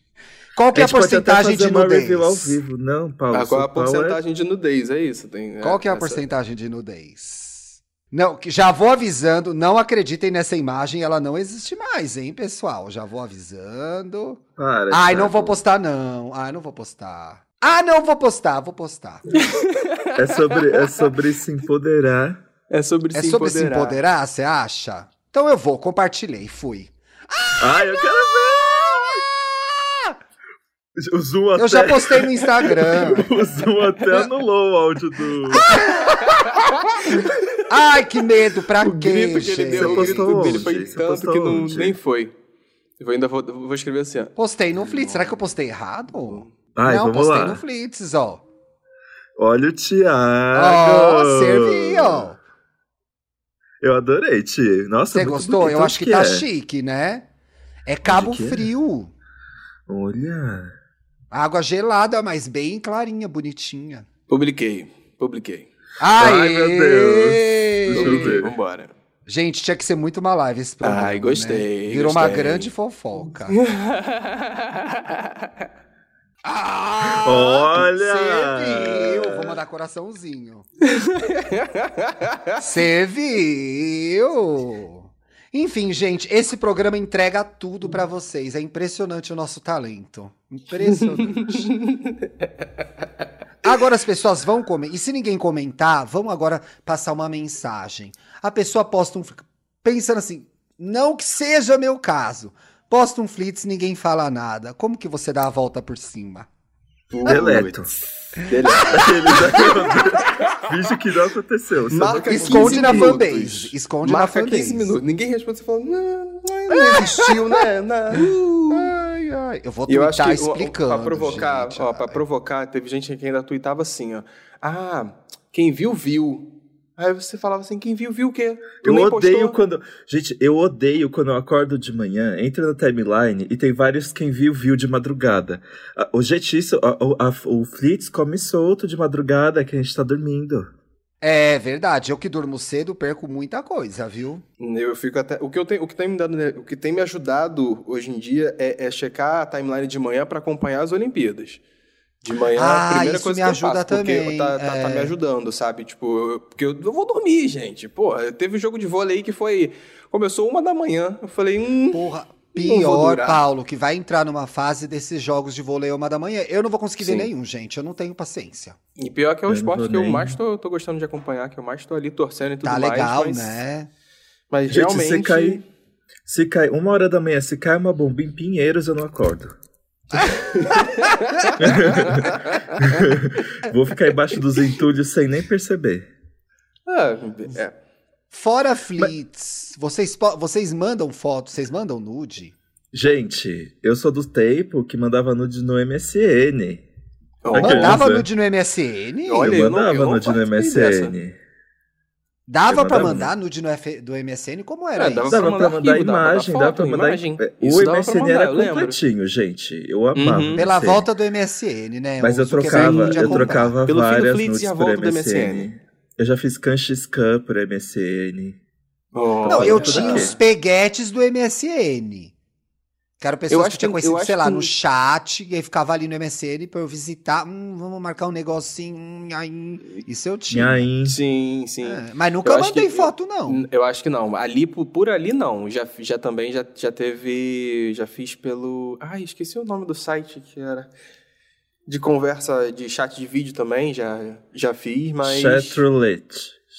Speaker 2: Qual que é a
Speaker 1: até
Speaker 2: porcentagem de nudez?
Speaker 1: ao vivo. Não, Paulo.
Speaker 3: Ah, qual é a
Speaker 1: pau
Speaker 3: porcentagem de nudez? É isso. Tem,
Speaker 2: Qual que é a
Speaker 3: essa-
Speaker 2: porcentagem de nudez? Não, que já vou avisando, não acreditem nessa imagem, ela não existe mais, hein, pessoal? Já vou avisando.
Speaker 1: Para,
Speaker 2: Ai, não vou postar, não. Ai, não vou postar. Ah, não vou postar, vou postar. <laughs>
Speaker 1: É sobre, é sobre se empoderar.
Speaker 3: É sobre
Speaker 2: É
Speaker 3: se
Speaker 2: sobre se
Speaker 3: empoderar.
Speaker 2: empoderar, você acha? Então eu vou, compartilhei, fui.
Speaker 1: Ai, eu quero ver! O Zoom até,
Speaker 2: Eu já postei no Instagram. <laughs>
Speaker 1: o Zoom até anulou o áudio do. <laughs>
Speaker 2: Ai, que medo, pra
Speaker 3: O
Speaker 2: quê,
Speaker 3: grito que ele deu, o
Speaker 1: Você
Speaker 3: grito
Speaker 1: postou
Speaker 3: dele
Speaker 1: onde?
Speaker 3: foi
Speaker 1: Você
Speaker 3: tanto que não, nem foi. Eu ainda vou, vou escrever assim, ó.
Speaker 2: Postei no Flits. Será que eu postei errado?
Speaker 1: Ai,
Speaker 2: não,
Speaker 1: vamos
Speaker 2: postei
Speaker 1: lá.
Speaker 2: no Flits, ó.
Speaker 1: Olha o Thiago!
Speaker 2: Ó, servi, ó.
Speaker 1: Eu adorei, Ti. Nossa,
Speaker 2: Você gostou?
Speaker 1: bonito.
Speaker 2: Eu acho que, tá
Speaker 1: é?
Speaker 2: chique, né? É Cabo
Speaker 1: que é?
Speaker 2: Frio.
Speaker 1: Olha.
Speaker 2: Água gelada, mas bem clarinha, bonitinha.
Speaker 3: Publiquei, publiquei.
Speaker 1: Ai,
Speaker 2: Ai,
Speaker 1: meu Deus.
Speaker 3: Publiquei, vambora.
Speaker 2: Gente, tinha que ser muito uma live esse programa.
Speaker 3: Ai, gostei,
Speaker 2: né? Virou uma
Speaker 3: gostei.
Speaker 2: grande fofoca. <laughs> Ah,
Speaker 1: Olha!
Speaker 2: Você viu? Vou mandar coraçãozinho. <laughs> Você viu? Enfim, gente, esse programa entrega tudo pra vocês. É impressionante o nosso talento. Impressionante. <laughs> Agora as pessoas vão comer. E se ninguém comentar, vamos agora passar uma mensagem. A pessoa posta um. Pensando assim, não que seja meu caso. Posta um flits, ninguém fala nada. Como que você dá a volta por cima?
Speaker 1: Deleto.
Speaker 3: Deleto. <laughs> <laughs>
Speaker 1: Finge que não aconteceu.
Speaker 3: Marca
Speaker 2: Esconde
Speaker 3: 15
Speaker 2: na fanbase. Esconde na
Speaker 3: Marca
Speaker 2: fanbase.
Speaker 3: 15 minutos. Ninguém responde, você fala, não, não, não existiu, né? Não.
Speaker 2: Ai, ai. Eu vou
Speaker 3: eu acho
Speaker 2: twittar
Speaker 3: o-
Speaker 2: explicando.
Speaker 3: pra provocar,
Speaker 2: gente,
Speaker 3: ó, pra provocar, teve gente que ainda tweetava assim, ó. Ah, quem viu, viu. Aí você falava assim, quem viu, viu o quê? Tu
Speaker 1: Eu odeio
Speaker 3: postou?
Speaker 1: quando. Gente, eu odeio quando eu acordo de manhã, entro na timeline e tem vários quem viu, viu de madrugada. O gente, isso, a- o- a- o Flits come solto de madrugada que a gente tá dormindo.
Speaker 2: É verdade. Eu que durmo cedo perco muita coisa, viu?
Speaker 3: Eu fico até. O que, eu tenho, o que, tem, me dado, o que tem me ajudado hoje em dia é, é checar a timeline de manhã pra acompanhar as Olimpíadas. De manhã,
Speaker 2: Ah,
Speaker 3: a primeira
Speaker 2: isso
Speaker 3: coisa
Speaker 2: me
Speaker 3: que eu
Speaker 2: ajuda
Speaker 3: faço, porque
Speaker 2: também,
Speaker 3: Tá, tá- tá
Speaker 2: é.
Speaker 3: me ajudando, sabe? Tipo, eu, porque eu, eu vou dormir, gente. Pô, teve um jogo de vôlei aí que foi. Começou uma da manhã. Eu falei, hum.
Speaker 2: Porra. Pior. Paulo, que vai entrar numa fase desses jogos de vôlei uma da manhã. Eu não vou conseguir ver
Speaker 3: Sim.
Speaker 2: nenhum, gente. Eu não tenho paciência.
Speaker 3: E pior que é o
Speaker 1: Eu não
Speaker 3: esporte que eu mais tô, tô gostando de acompanhar, que eu mais tô ali torcendo e tudo
Speaker 2: Tá
Speaker 3: mais.
Speaker 2: legal,
Speaker 3: mas,
Speaker 2: né?
Speaker 3: Mas
Speaker 1: Gente,
Speaker 3: realmente.
Speaker 1: se cai, se cai uma hora da manhã, se cai uma bomba em Pinheiros, eu não acordo. <laughs> Vou ficar embaixo dos entulhos sem nem perceber.
Speaker 3: Ah, é.
Speaker 2: Fora flits, vocês, po- vocês mandam fotos, vocês mandam nude?
Speaker 1: Gente, eu sou do tempo que mandava nude no MSN.
Speaker 2: Mandava nude no MSN?
Speaker 3: Olha,
Speaker 1: eu
Speaker 3: eu não-
Speaker 1: mandava
Speaker 3: eu não
Speaker 1: nude no MSN.
Speaker 2: Dava
Speaker 1: mandava
Speaker 2: mandar nude no, F- do MSN? Como era
Speaker 3: É,
Speaker 2: isso?
Speaker 3: dava
Speaker 1: Dava
Speaker 3: pra
Speaker 1: pra
Speaker 3: mandar
Speaker 1: mandar
Speaker 3: arquivo, dava
Speaker 1: imagem, dava pra mandar.
Speaker 3: imagem. Isso
Speaker 1: O
Speaker 3: dava
Speaker 1: MSN
Speaker 3: mandar,
Speaker 1: era
Speaker 3: lembro.
Speaker 1: completinho, gente. Eu amava.
Speaker 3: Uhum.
Speaker 2: Pela volta do MSN, né?
Speaker 1: Mas eu
Speaker 2: é
Speaker 1: trocava, eu trocava
Speaker 3: Pelo fim do
Speaker 1: várias nudes
Speaker 3: e a
Speaker 1: por
Speaker 3: volta do
Speaker 1: MSN.
Speaker 3: MSN.
Speaker 1: Eu já fiz Canxiscan por MSN.
Speaker 3: Oh,
Speaker 2: Não, eu tinha os peguetes do MSN. Que eram pessoas
Speaker 3: Eu
Speaker 2: que
Speaker 3: acho
Speaker 2: tinham
Speaker 3: que- eu
Speaker 2: conhecido, sei lá,
Speaker 3: que-
Speaker 2: no chat, e aí ficava ali no MSN pra eu visitar. Hum, vamos marcar um negocinho. Hum, aí. Isso eu
Speaker 1: E
Speaker 2: tinha.
Speaker 1: aí,
Speaker 3: Sim, sim.
Speaker 2: É, mas nunca
Speaker 3: Eu
Speaker 2: mandei
Speaker 3: que-
Speaker 2: foto, não.
Speaker 3: Eu acho que não. Ali, por, por ali, não. Já, já também, já, já teve... Já fiz pelo... Ai, esqueci o nome do site que era... De conversa, de chat de vídeo também, já, já fiz, mas...
Speaker 1: chat roulette.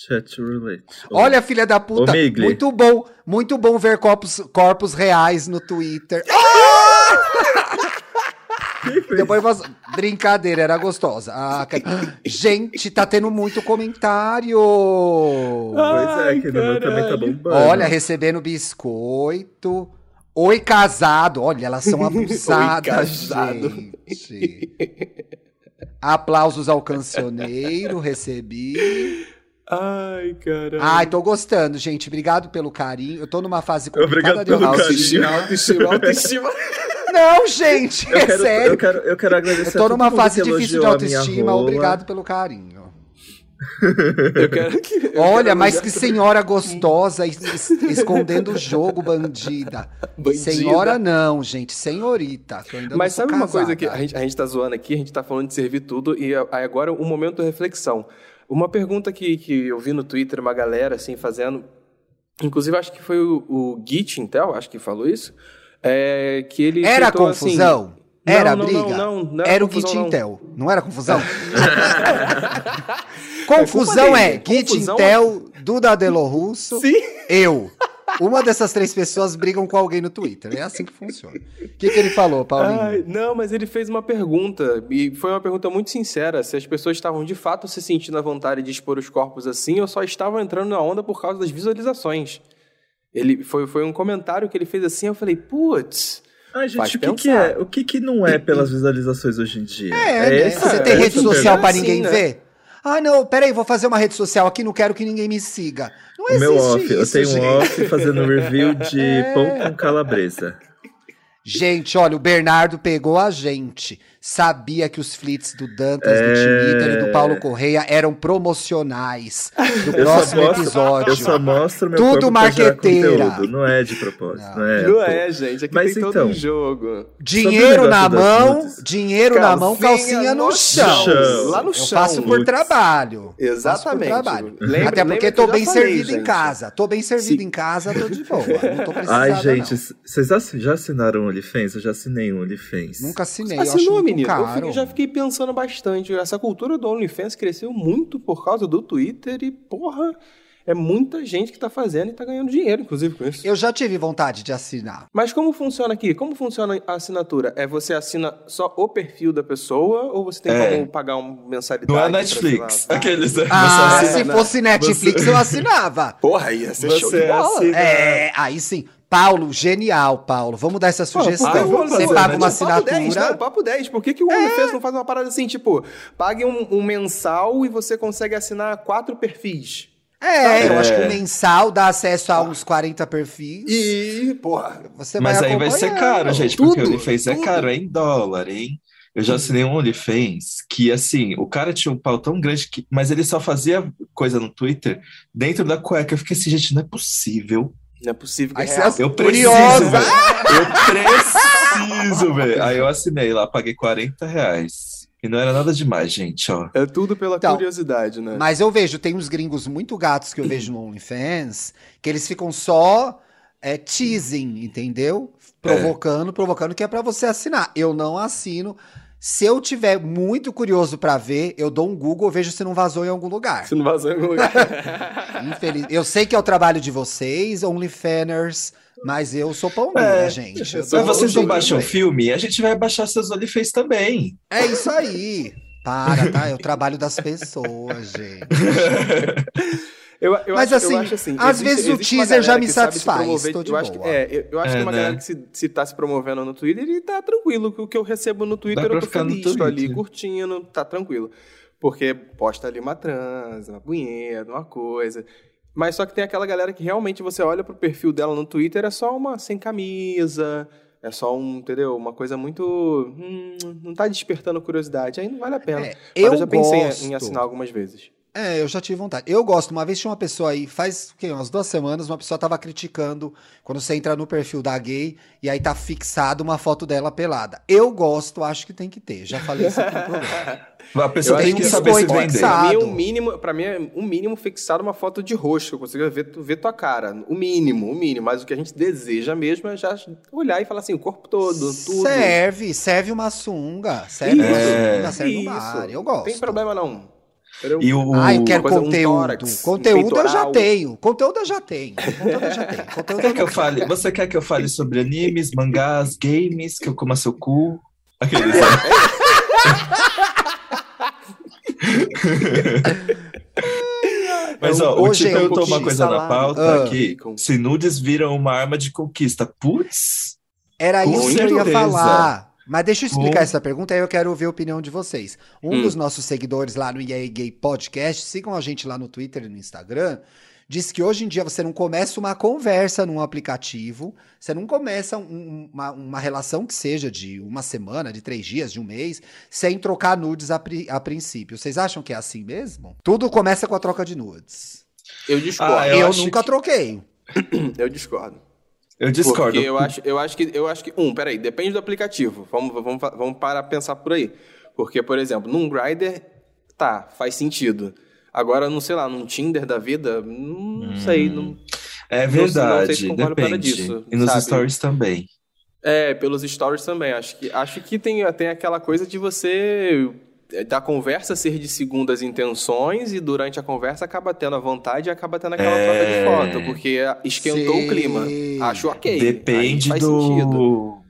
Speaker 1: Chat roulette.
Speaker 2: Olha, filha da puta, muito bom, muito bom ver corpos, corpos reais no Twitter. <laughs> Depois você... Brincadeira, era gostosa. Ah, Gente, tá tendo muito comentário.
Speaker 1: Pois é, que no meu também tá bombando.
Speaker 2: Olha, recebendo biscoito. Oi, casado. Olha, elas são <laughs> abusadas,
Speaker 3: casado.
Speaker 2: gente. Aplausos ao cancioneiro, recebi.
Speaker 3: Ai, caralho.
Speaker 2: Ai, tô gostando, gente. Obrigado pelo carinho. Eu tô numa fase complicada
Speaker 1: Obrigado
Speaker 2: de
Speaker 1: pelo
Speaker 3: Autoestima, autoestima, autoestima. <laughs>
Speaker 2: Não, gente,
Speaker 1: Eu
Speaker 2: é
Speaker 1: quero,
Speaker 2: sério.
Speaker 1: eu, quero, eu quero agradecer
Speaker 2: Eu tô numa fase difícil de autoestima. Obrigado pelo carinho.
Speaker 3: Eu quero que. eu
Speaker 2: Olha,
Speaker 3: quero
Speaker 2: mas que senhora gostosa, es- es- escondendo o jogo, bandida.
Speaker 3: Bandida.
Speaker 2: Senhora não, gente, senhorita.
Speaker 3: Mas sabe uma
Speaker 2: casada.
Speaker 3: coisa que a gente, a gente tá zoando aqui, a gente tá falando de servir tudo, e a- aí agora um momento de reflexão. Uma pergunta que, que eu vi no Twitter, uma galera assim fazendo, inclusive acho que foi o, o Git Intel, acho que falou isso, é, que ele
Speaker 2: Era
Speaker 3: tweetou assim-
Speaker 2: confusão?
Speaker 3: Não,
Speaker 2: Era
Speaker 3: não,
Speaker 2: briga?
Speaker 3: não, não, não
Speaker 2: era o
Speaker 3: confusão,
Speaker 2: Git
Speaker 3: não.
Speaker 2: Intel. Não era confusão? <laughs>
Speaker 3: É
Speaker 2: confusão é
Speaker 3: dele.
Speaker 2: Git
Speaker 3: Confusão-
Speaker 2: Intel, Duda Delo Russo,
Speaker 3: Sim.
Speaker 2: eu. Uma dessas três pessoas brigam com alguém no Twitter. É assim que funciona. O que, que ele falou, Paulinho?
Speaker 3: Ai, não, mas ele fez uma pergunta, e foi uma pergunta muito sincera, se as pessoas estavam de fato se sentindo à vontade de expor os corpos assim, ou só estavam entrando na onda por causa das visualizações. Ele foi, foi um comentário que ele fez assim, eu falei, putz,
Speaker 4: Ai,
Speaker 3: Faz
Speaker 4: gente, o que, que é? O que, que não é pelas visualizações hoje em dia?
Speaker 2: É, né?
Speaker 4: essa-
Speaker 2: Você
Speaker 4: é
Speaker 2: tem
Speaker 4: essa
Speaker 2: rede social
Speaker 4: pergunta.
Speaker 2: pra
Speaker 3: Assim,
Speaker 2: ninguém
Speaker 3: né?
Speaker 2: Ah, não, peraí, vou fazer uma rede social aqui, não quero que ninguém me siga. Não
Speaker 4: O
Speaker 2: existe
Speaker 4: meu off, eu
Speaker 2: isso,
Speaker 4: tenho um
Speaker 2: gente.
Speaker 4: off fazendo <laughs> review de
Speaker 2: É.
Speaker 4: pão com calabresa.
Speaker 2: Gente, olha, o Bernardo pegou a gente. Sabia que os flits do Dantas,
Speaker 4: É.
Speaker 2: do Twitter e do Paulo Correia eram promocionais do
Speaker 4: Eu
Speaker 2: próximo
Speaker 4: mostro-
Speaker 2: episódio.
Speaker 4: Eu só mostro meu
Speaker 2: Tudo marqueteira.
Speaker 4: conteúdo, não é de propósito.
Speaker 2: Não.
Speaker 4: Não, é,
Speaker 3: não é, gente, aqui
Speaker 4: Mas
Speaker 3: tem todo
Speaker 4: então,
Speaker 3: um jogo.
Speaker 2: Dinheiro
Speaker 4: o
Speaker 2: na mão, dinheiro na mão, calcinha no chão.
Speaker 4: chão.
Speaker 3: Lá no
Speaker 2: Eu
Speaker 3: chão.
Speaker 2: faço por trabalho.
Speaker 3: Exatamente.
Speaker 2: Por trabalho.
Speaker 3: Lembra-
Speaker 2: Até porque tô
Speaker 3: eu
Speaker 2: bem
Speaker 3: falei,
Speaker 2: servido em
Speaker 3: gente.
Speaker 2: casa. Tô bem servido
Speaker 3: Sim.
Speaker 2: em casa, tô de boa. Não tô precisando.
Speaker 4: Ai, gente, vocês já assinaram o OnlyFans? Eu já assinei um OnlyFans.
Speaker 2: Nunca assinei. eu acho
Speaker 3: Menino? Eu
Speaker 2: caro.
Speaker 3: fiquei- já fiquei pensando bastante. Essa cultura do OnlyFans cresceu muito por causa do Twitter e, porra, é muita gente que tá fazendo e tá ganhando dinheiro, inclusive, com isso.
Speaker 2: Eu já tive vontade de assinar.
Speaker 3: Mas como funciona aqui? Como funciona a assinatura? É você assina só o perfil da pessoa ou você tem
Speaker 1: É.
Speaker 3: como pagar uma mensalidade?
Speaker 1: Não é Netflix. <laughs> Aqueles. né?
Speaker 2: Ah, se
Speaker 1: assina-
Speaker 2: fosse Netflix,
Speaker 1: você-
Speaker 2: eu assinava.
Speaker 3: Porra, ia ser show
Speaker 1: Você
Speaker 3: de bola.
Speaker 1: assina-
Speaker 2: É, aí sim. Paulo, genial, Paulo. Vamos dar essa sugestão.
Speaker 1: vamos
Speaker 2: Você
Speaker 1: fazer,
Speaker 2: paga
Speaker 1: né?
Speaker 2: uma
Speaker 3: Tipo, papo 10,
Speaker 2: assinatura.
Speaker 3: não, papo 10. Por que, que o OnlyFans não faz uma parada assim, tipo, pague um, um mensal e você consegue assinar quatro perfis?
Speaker 2: É, eu
Speaker 1: É.
Speaker 2: acho que o mensal dá acesso a uns 40 perfis.
Speaker 3: E, porra,
Speaker 2: Você
Speaker 1: Mas
Speaker 2: vai
Speaker 1: aí vai ser caro, gente, porque
Speaker 3: Tudo,
Speaker 1: o OnlyFans é caro, é em dólar, hein? Eu já assinei um OnlyFans que, assim, o cara tinha um pau tão grande que. Mas ele só fazia coisa no Twitter dentro da cueca. Eu fiquei assim, gente, não é possível.
Speaker 3: Não é possível que
Speaker 2: Aí
Speaker 3: é real.
Speaker 1: Eu preciso. <laughs> Eu preciso, velho. Aí eu assinei lá, paguei 40 reais. E não era nada demais, gente, ó.
Speaker 3: É tudo pela
Speaker 2: Então,
Speaker 3: curiosidade, né?
Speaker 2: Mas eu vejo, tem uns gringos muito gatos que eu vejo no OnlyFans, que eles ficam só é, teasing, entendeu? Provocando, provocando, que é pra você assinar. Eu não assino. Se eu tiver muito curioso pra ver, eu dou um Google, vejo se não vazou em algum lugar.
Speaker 3: Se não vazou em algum lugar. <laughs>
Speaker 2: Infeliz... Eu sei que é o trabalho de vocês, OnlyFanners, mas eu sou pão
Speaker 1: É.
Speaker 2: né, gente? Eu
Speaker 1: Mas
Speaker 2: dou-
Speaker 1: vocês não baixam filme? A gente vai baixar seus OnlyFans também.
Speaker 2: É isso aí. Para, tá? É o trabalho das pessoas, gente. <laughs>
Speaker 3: Eu, eu
Speaker 2: Mas,
Speaker 3: acho,
Speaker 2: assim,
Speaker 3: eu acho assim,
Speaker 2: às
Speaker 3: existe-
Speaker 2: vezes o
Speaker 3: existe uma
Speaker 2: teaser já me satisfaz,
Speaker 3: promover.
Speaker 2: de
Speaker 3: eu acho que,
Speaker 2: boa.
Speaker 3: é, eu, eu acho
Speaker 1: É,
Speaker 3: que uma
Speaker 1: né?
Speaker 3: galera que se, se tá se promovendo no Twitter, ele tá tranquilo. O que eu recebo no Twitter, eu tô feliz. Tô ali curtindo, tá tranquilo. Porque posta ali uma trans, uma punheta, uma coisa. Mas só que tem aquela galera que realmente você olha pro perfil dela no Twitter, é só uma sem camisa, é só um, entendeu? Uma coisa muito. hum, não tá despertando curiosidade. Aí não vale a pena.
Speaker 2: É,
Speaker 3: Mas
Speaker 2: eu
Speaker 3: já pensei
Speaker 2: gosto.
Speaker 3: em assinar algumas vezes.
Speaker 2: É, eu já tive vontade. Eu gosto. Uma vez tinha uma pessoa aí, faz o quê? umas duas semanas, uma pessoa tava criticando quando você entra no perfil da gay e aí tá fixado uma foto dela pelada. Eu gosto, acho que tem que ter. Já falei isso aqui no programa. <laughs>
Speaker 1: A pessoa
Speaker 3: Eu
Speaker 1: tem que saber se vender.
Speaker 2: fixado.
Speaker 3: Pra mim, um mínimo, pra mim é um mínimo fixar uma foto de rosto, que eu consiga ver, tu- ver tua cara. O mínimo, o mínimo. Mas o que a gente deseja mesmo é já olhar e falar assim, o corpo todo, tudo.
Speaker 2: Serve, serve uma sunga. Serve uma
Speaker 1: Isso.
Speaker 2: sunga, serve
Speaker 3: Isso.
Speaker 2: bar. Eu
Speaker 3: Não
Speaker 2: gosto.
Speaker 3: tem problema não.
Speaker 1: E o,
Speaker 2: Ah, eu quero
Speaker 3: coisa- um
Speaker 2: conteúdo.
Speaker 3: tórax, um
Speaker 2: conteúdo eu já tenho. Conteúdo eu já tenho. Conteúdo eu já tenho. <laughs> Conteúdo
Speaker 1: Quer
Speaker 2: eu
Speaker 1: que eu fale? Você quer que eu fale sobre animes, mangás, games, que eu coma seu cu? Aqueles. <laughs> Mas ó, o
Speaker 2: Hoje
Speaker 1: Ti
Speaker 2: é um
Speaker 1: perguntou uma coisa na pauta
Speaker 2: Ah.
Speaker 1: aqui. Se nudes viram uma arma de conquista. Putz!
Speaker 2: Era isso que eu ia falar. Mas deixa eu explicar
Speaker 1: Com-
Speaker 2: essa pergunta, aí eu quero ouvir a opinião de vocês. Um
Speaker 3: Hum.
Speaker 2: dos nossos seguidores lá no EA Gay Podcast, sigam a gente lá no Twitter e no Instagram, diz que hoje em dia você não começa uma conversa num aplicativo, você não começa um- uma, uma relação que seja de uma semana, de três dias, de um mês, sem trocar nudes a, pri- a princípio. Vocês acham que é assim mesmo? Tudo começa com a troca de nudes.
Speaker 3: Eu discordo.
Speaker 1: Ah,
Speaker 2: Eu,
Speaker 1: eu
Speaker 2: nunca
Speaker 1: que-
Speaker 2: troquei.
Speaker 3: Eu discordo.
Speaker 1: Eu discordo.
Speaker 3: Porque eu acho, eu acho que, eu acho que, um, peraí, depende do aplicativo. Vamos, vamos, vamos parar pra pensar por aí. Porque, por exemplo, num Grindr, tá, faz sentido. Agora, não sei lá, num Tinder da vida, não sei. Não...
Speaker 1: É
Speaker 3: sei- não sei
Speaker 1: verdade,
Speaker 3: se
Speaker 1: depende.
Speaker 3: disso,
Speaker 1: e nos
Speaker 3: sabe?
Speaker 1: stories também.
Speaker 3: É, pelos stories também. Acho que, acho que tem, tem aquela coisa de você. É, Da conversa ser de segundas intenções e durante a conversa acaba tendo a vontade e acaba tendo aquela
Speaker 1: É.
Speaker 3: troca de foto, porque esquentou
Speaker 2: Sim.
Speaker 3: o clima. Acho ok.
Speaker 1: Depende
Speaker 3: faz sentido.
Speaker 1: do.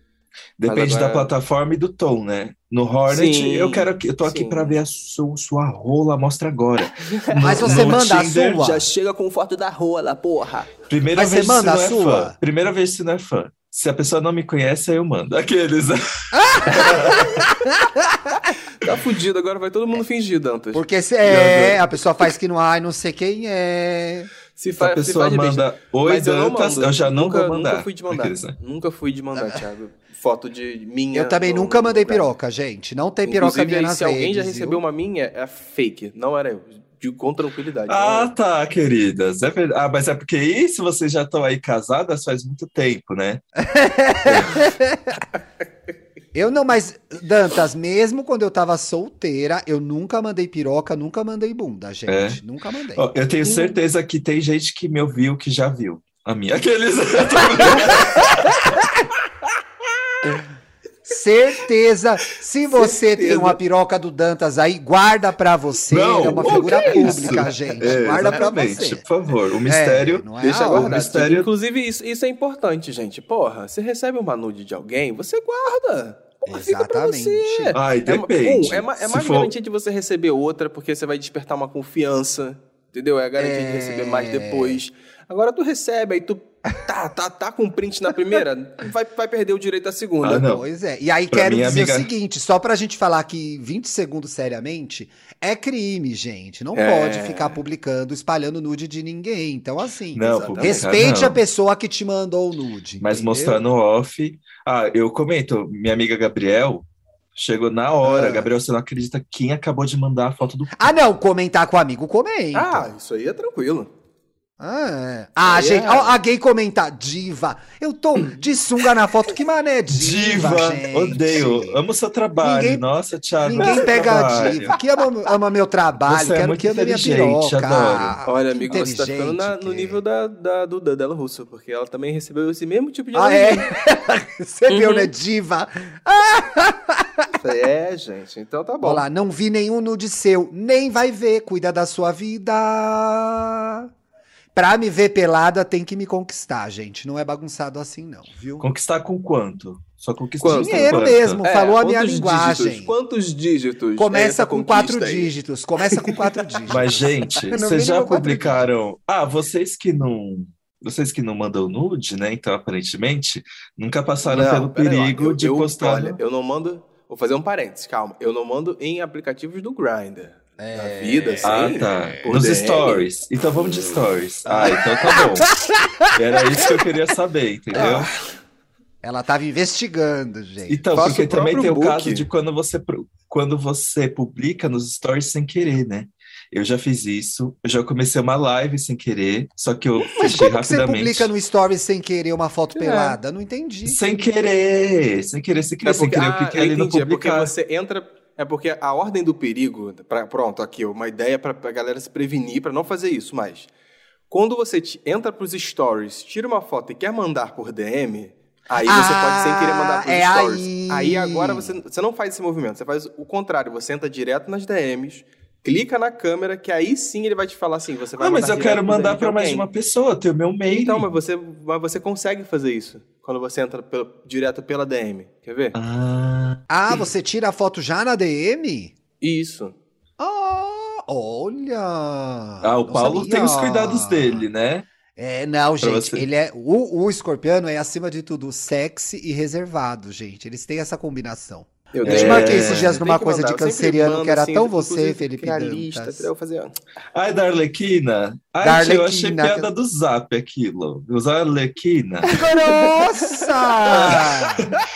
Speaker 1: Depende
Speaker 3: agora-
Speaker 1: da plataforma e do tom, né? No Hornet,
Speaker 3: Sim,
Speaker 1: eu quero que eu tô aqui pra ver a su- sua rola, mostra agora. <laughs>
Speaker 2: Mas
Speaker 1: No-
Speaker 2: você
Speaker 1: no
Speaker 2: manda a
Speaker 1: Tinder,
Speaker 2: sua?
Speaker 3: Já chega com foto da rola, porra.
Speaker 1: Primeira
Speaker 2: Mas você
Speaker 1: vez
Speaker 2: manda
Speaker 1: se não
Speaker 2: a
Speaker 1: é
Speaker 2: sua?
Speaker 1: fã. Primeira vez se não é fã. Se a pessoa não me conhece, aí eu mando. Aqueles. <laughs>
Speaker 3: Tá fudido, agora vai todo mundo fingir, Dantas.
Speaker 2: Porque se, é, a pessoa faz que não, ai, não sei quem é.
Speaker 3: Se,
Speaker 1: Se a
Speaker 3: fa- se
Speaker 1: pessoa
Speaker 3: faz
Speaker 1: manda oi,
Speaker 3: Mas eu não
Speaker 1: Dantas,
Speaker 3: mando.
Speaker 1: eu já não
Speaker 3: nunca,
Speaker 1: vou mandar.
Speaker 3: Nunca fui de mandar.
Speaker 1: Né?
Speaker 3: Nunca fui de mandar, <laughs> Thiago. Foto de minha.
Speaker 2: Eu também
Speaker 3: no-
Speaker 2: nunca mandei piroca, gente. Não tem piroca
Speaker 3: Inclusive,
Speaker 2: minha
Speaker 3: aí,
Speaker 2: nas
Speaker 3: se alguém já
Speaker 2: redes,
Speaker 3: recebeu
Speaker 2: viu?
Speaker 3: uma minha, é fake. Não era eu. Com tranquilidade.
Speaker 1: Ah,
Speaker 3: não
Speaker 1: tá, queridas. É verdade. Ah, mas é porque isso vocês já estão aí casadas faz muito tempo, né? <laughs> <laughs>
Speaker 2: Eu não, mas, Dantas, mesmo quando eu tava solteira, eu nunca mandei piroca, nunca mandei bunda, gente. Nunca mandei.
Speaker 1: Ó, eu tenho certeza que tem gente que me ouviu que já viu a minha. Aqueles. <laughs>
Speaker 2: Certeza. Se você tem
Speaker 3: Certeza.
Speaker 2: uma piroca do Dantas aí, guarda pra você.
Speaker 1: Não,
Speaker 2: é uma figura
Speaker 1: é
Speaker 2: pública, gente.
Speaker 1: É,
Speaker 2: guarda pra
Speaker 1: exatamente,
Speaker 2: você.
Speaker 1: Por favor, o mistério.
Speaker 2: É, não é
Speaker 3: Deixa
Speaker 2: algo-
Speaker 1: o mistério-
Speaker 3: Inclusive, isso, isso é importante, gente. Porra, você recebe uma nude de alguém, você guarda. Porra, fica pra
Speaker 2: Exatamente.
Speaker 3: você.
Speaker 1: Ai,
Speaker 3: É,
Speaker 1: depende.
Speaker 3: um, é, é
Speaker 1: Se
Speaker 3: mais
Speaker 1: for-
Speaker 3: garantia de você receber outra, porque você vai despertar uma confiança. Entendeu? É a garantia de
Speaker 2: É.
Speaker 3: receber mais depois. Agora tu recebe, aí tu tá, tá, tá com print na primeira, vai, vai perder o direito à segunda.
Speaker 1: Ah, não.
Speaker 2: Pois é. E aí
Speaker 1: Pra
Speaker 2: quero dizer
Speaker 1: amiga-
Speaker 2: o seguinte, só pra gente falar que 20 segundos seriamente, é crime, gente. Não
Speaker 3: É.
Speaker 2: pode ficar publicando, espalhando nude de ninguém. Então, assim,
Speaker 1: Não,
Speaker 2: respeite
Speaker 1: não.
Speaker 2: a pessoa que te mandou o nude.
Speaker 1: Mas
Speaker 2: entendeu?
Speaker 1: mostrar no off. Ah, eu comento, minha amiga Gabriel chegou na hora.
Speaker 2: Ah.
Speaker 1: Gabriel, você não acredita quem acabou de mandar a foto do.
Speaker 2: Ah, não, comentar com o amigo, comenta.
Speaker 3: Ah, isso aí é tranquilo.
Speaker 2: Ah, é. Ah, gente,
Speaker 3: é-
Speaker 2: ó, a gay comentar, diva. Eu tô <clears throat> de sunga na foto, que mané diva,
Speaker 1: Diva!
Speaker 2: gente.
Speaker 1: Odeio. Amo seu trabalho.
Speaker 2: Ninguém-
Speaker 1: Nossa, Thiago.
Speaker 2: Ninguém pega a diva. Que ama, ama meu trabalho,
Speaker 1: Você é
Speaker 2: quero
Speaker 1: muito
Speaker 2: que ame minha piroca.
Speaker 1: adoro.
Speaker 3: Olha, amigo, você tá ficando na- no nível da, da, do, da Dela Russo, porque ela também recebeu esse mesmo tipo de
Speaker 2: Ah, é? Você <laughs> viu,
Speaker 3: Uhum.
Speaker 2: né, diva?
Speaker 3: É, gente, então tá bom.
Speaker 2: Olha lá, não vi nenhum nude seu, nem vai ver, cuida da sua vida. Pra me ver pelada, tem que me conquistar, gente. Não é bagunçado assim, não, viu?
Speaker 1: Conquistar com quanto? Só conquistar
Speaker 3: Quanto?
Speaker 1: com
Speaker 2: Dinheiro
Speaker 1: quanto?
Speaker 2: mesmo,
Speaker 3: É,
Speaker 2: falou a minha
Speaker 3: quantos
Speaker 2: linguagem.
Speaker 3: dígitos? Quantos dígitos? é
Speaker 2: Começa
Speaker 3: essa
Speaker 2: com quatro
Speaker 3: aí?
Speaker 2: dígitos. Começa com quatro <laughs> dígitos.
Speaker 1: Mas, gente, <laughs> vocês já publicaram. Ah, vocês que não. Vocês que não mandam nude, né? Então, aparentemente, nunca passaram
Speaker 3: Não,
Speaker 1: pelo perigo
Speaker 3: eu-
Speaker 1: de
Speaker 3: eu-
Speaker 1: postar.
Speaker 3: Olha, eu não mando. Vou fazer um parênteses, calma. Eu não mando em aplicativos do Grindr.
Speaker 2: É.
Speaker 3: Na vida, assim.
Speaker 1: Ah, tá. Nos
Speaker 3: DM.
Speaker 1: stories. Então vamos de stories. Ah, então tá bom. <laughs> Era isso que eu queria saber, entendeu?
Speaker 2: Ela tava investigando, gente.
Speaker 1: Então,
Speaker 3: Faço
Speaker 1: porque
Speaker 3: o
Speaker 1: também tem
Speaker 3: próprio
Speaker 1: o
Speaker 3: book.
Speaker 1: caso de quando você, quando você publica nos stories sem querer, né? Eu já fiz isso, eu já comecei uma live sem querer, só que eu
Speaker 2: Mas
Speaker 1: fechei
Speaker 2: como que você
Speaker 1: rapidamente.
Speaker 2: publica no Stories sem querer uma foto
Speaker 3: É.
Speaker 2: pelada? Não entendi.
Speaker 1: Sem querer, sem querer, sem querer,
Speaker 3: É
Speaker 1: sem
Speaker 3: porque,
Speaker 1: querer. Eu
Speaker 3: ah,
Speaker 1: cliquei
Speaker 3: eu
Speaker 1: ali no
Speaker 3: entendi, é porque você entra. É porque a ordem do perigo. Pra, pronto, aqui, uma ideia pra, pra galera se prevenir, pra não fazer isso mais. Quando você entra pros stories, tira uma foto e quer mandar por DM, aí você
Speaker 2: Ah,
Speaker 3: pode sem querer mandar pros
Speaker 2: é
Speaker 3: stories.
Speaker 2: aí.
Speaker 3: agora você, você não faz esse movimento, você faz o contrário, você entra direto nas DMs, clica na câmera, que aí sim ele vai te falar assim: você vai
Speaker 1: Ah, mas eu quero mandar pra mais uma pessoa, ter o meu mail.
Speaker 3: Então, mas você, mas você consegue fazer isso quando você entra pelo- direto pela DM. Quer ver?
Speaker 1: Ah,
Speaker 2: Ah, você tira a foto já na DM?
Speaker 3: Isso.
Speaker 2: Ah, olha.
Speaker 1: ah, o Paulo
Speaker 2: sabia.
Speaker 1: tem os cuidados dele, né?
Speaker 2: É, não, gente, ele é o, o escorpiano é acima de tudo sexy e reservado, gente. Eles têm essa combinação.
Speaker 3: Eu
Speaker 2: Eu te
Speaker 3: tenho-
Speaker 2: marquei
Speaker 3: é,
Speaker 2: esses dias numa coisa
Speaker 3: mandar.
Speaker 2: de
Speaker 3: Eu
Speaker 2: canceriano
Speaker 3: mando,
Speaker 2: que era
Speaker 3: assim,
Speaker 2: tão você, Felipe
Speaker 3: lista, eu fazer.
Speaker 1: Ai, da Arlequina. Ai,
Speaker 2: Da
Speaker 1: eu achei piada do zap aquilo. Usar Arlequina.
Speaker 2: Nossa!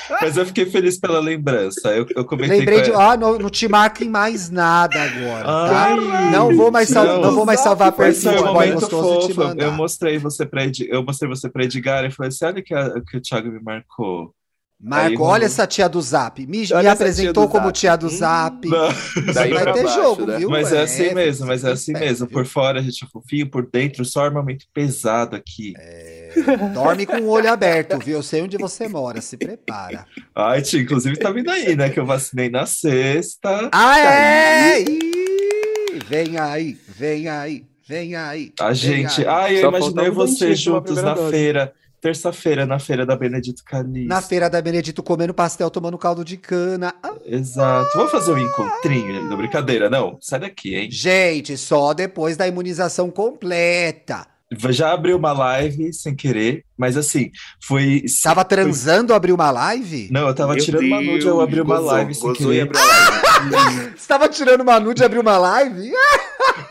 Speaker 2: <laughs>
Speaker 1: Mas eu fiquei feliz pela lembrança. Eu, eu comentei
Speaker 2: Lembrei de. Ah, não, não te marquem mais nada agora, tá?
Speaker 1: Ai,
Speaker 2: não vou mais, sal-
Speaker 1: não.
Speaker 2: não vou mais salvar perfil
Speaker 1: foi um momento fofo. Eu mostrei você pra Ed- eu mostrei você pra Edgar e falei assim: olha que, a- que o Thiago me marcou.
Speaker 2: Marco,
Speaker 1: Aí,
Speaker 2: olha essa tia do Zap. Me, me apresentou
Speaker 3: tia
Speaker 2: como
Speaker 3: Zap.
Speaker 2: tia do. Zap.
Speaker 1: Não.
Speaker 3: Daí
Speaker 2: Vai ter
Speaker 3: baixo,
Speaker 2: jogo,
Speaker 3: né?
Speaker 2: viu?
Speaker 1: Mas é assim mesmo, mas é assim mesmo.
Speaker 2: viu?
Speaker 1: Por fora a gente é fofinho, por dentro só armamento pesado aqui.
Speaker 2: É, dorme com o olho aberto, viu? Eu sei onde você mora, se prepara.
Speaker 1: Ai, tia, inclusive tá vindo aí, né? Que eu vacinei na sexta.
Speaker 2: Ah, é? Ih, vem aí, vem aí, vem aí.
Speaker 1: A
Speaker 2: vem
Speaker 1: gente.
Speaker 2: aí.
Speaker 1: Ai, eu
Speaker 3: Só
Speaker 1: imaginei vocês
Speaker 3: pra
Speaker 1: juntos na
Speaker 3: dose.
Speaker 1: feira. Terça-feira, na feira da Benedito Calixto.
Speaker 2: Na feira da Benedito comendo pastel, tomando caldo de cana. Ah,
Speaker 1: Exato. Vamos fazer um encontrinho? Não, brincadeira, não. Sai daqui, hein?
Speaker 2: Gente, só depois da imunização completa.
Speaker 1: Já abriu uma live sem querer, mas assim, foi.
Speaker 2: Tava transando, abriu uma live?
Speaker 1: Não, eu tava
Speaker 3: Meu
Speaker 1: tirando uma nude, eu
Speaker 3: Deus,
Speaker 1: abri uma
Speaker 3: gozou,
Speaker 1: live sem
Speaker 3: e
Speaker 1: querer.
Speaker 3: abriu a live. <laughs>
Speaker 2: Você tava tirando uma nude e abriu uma live?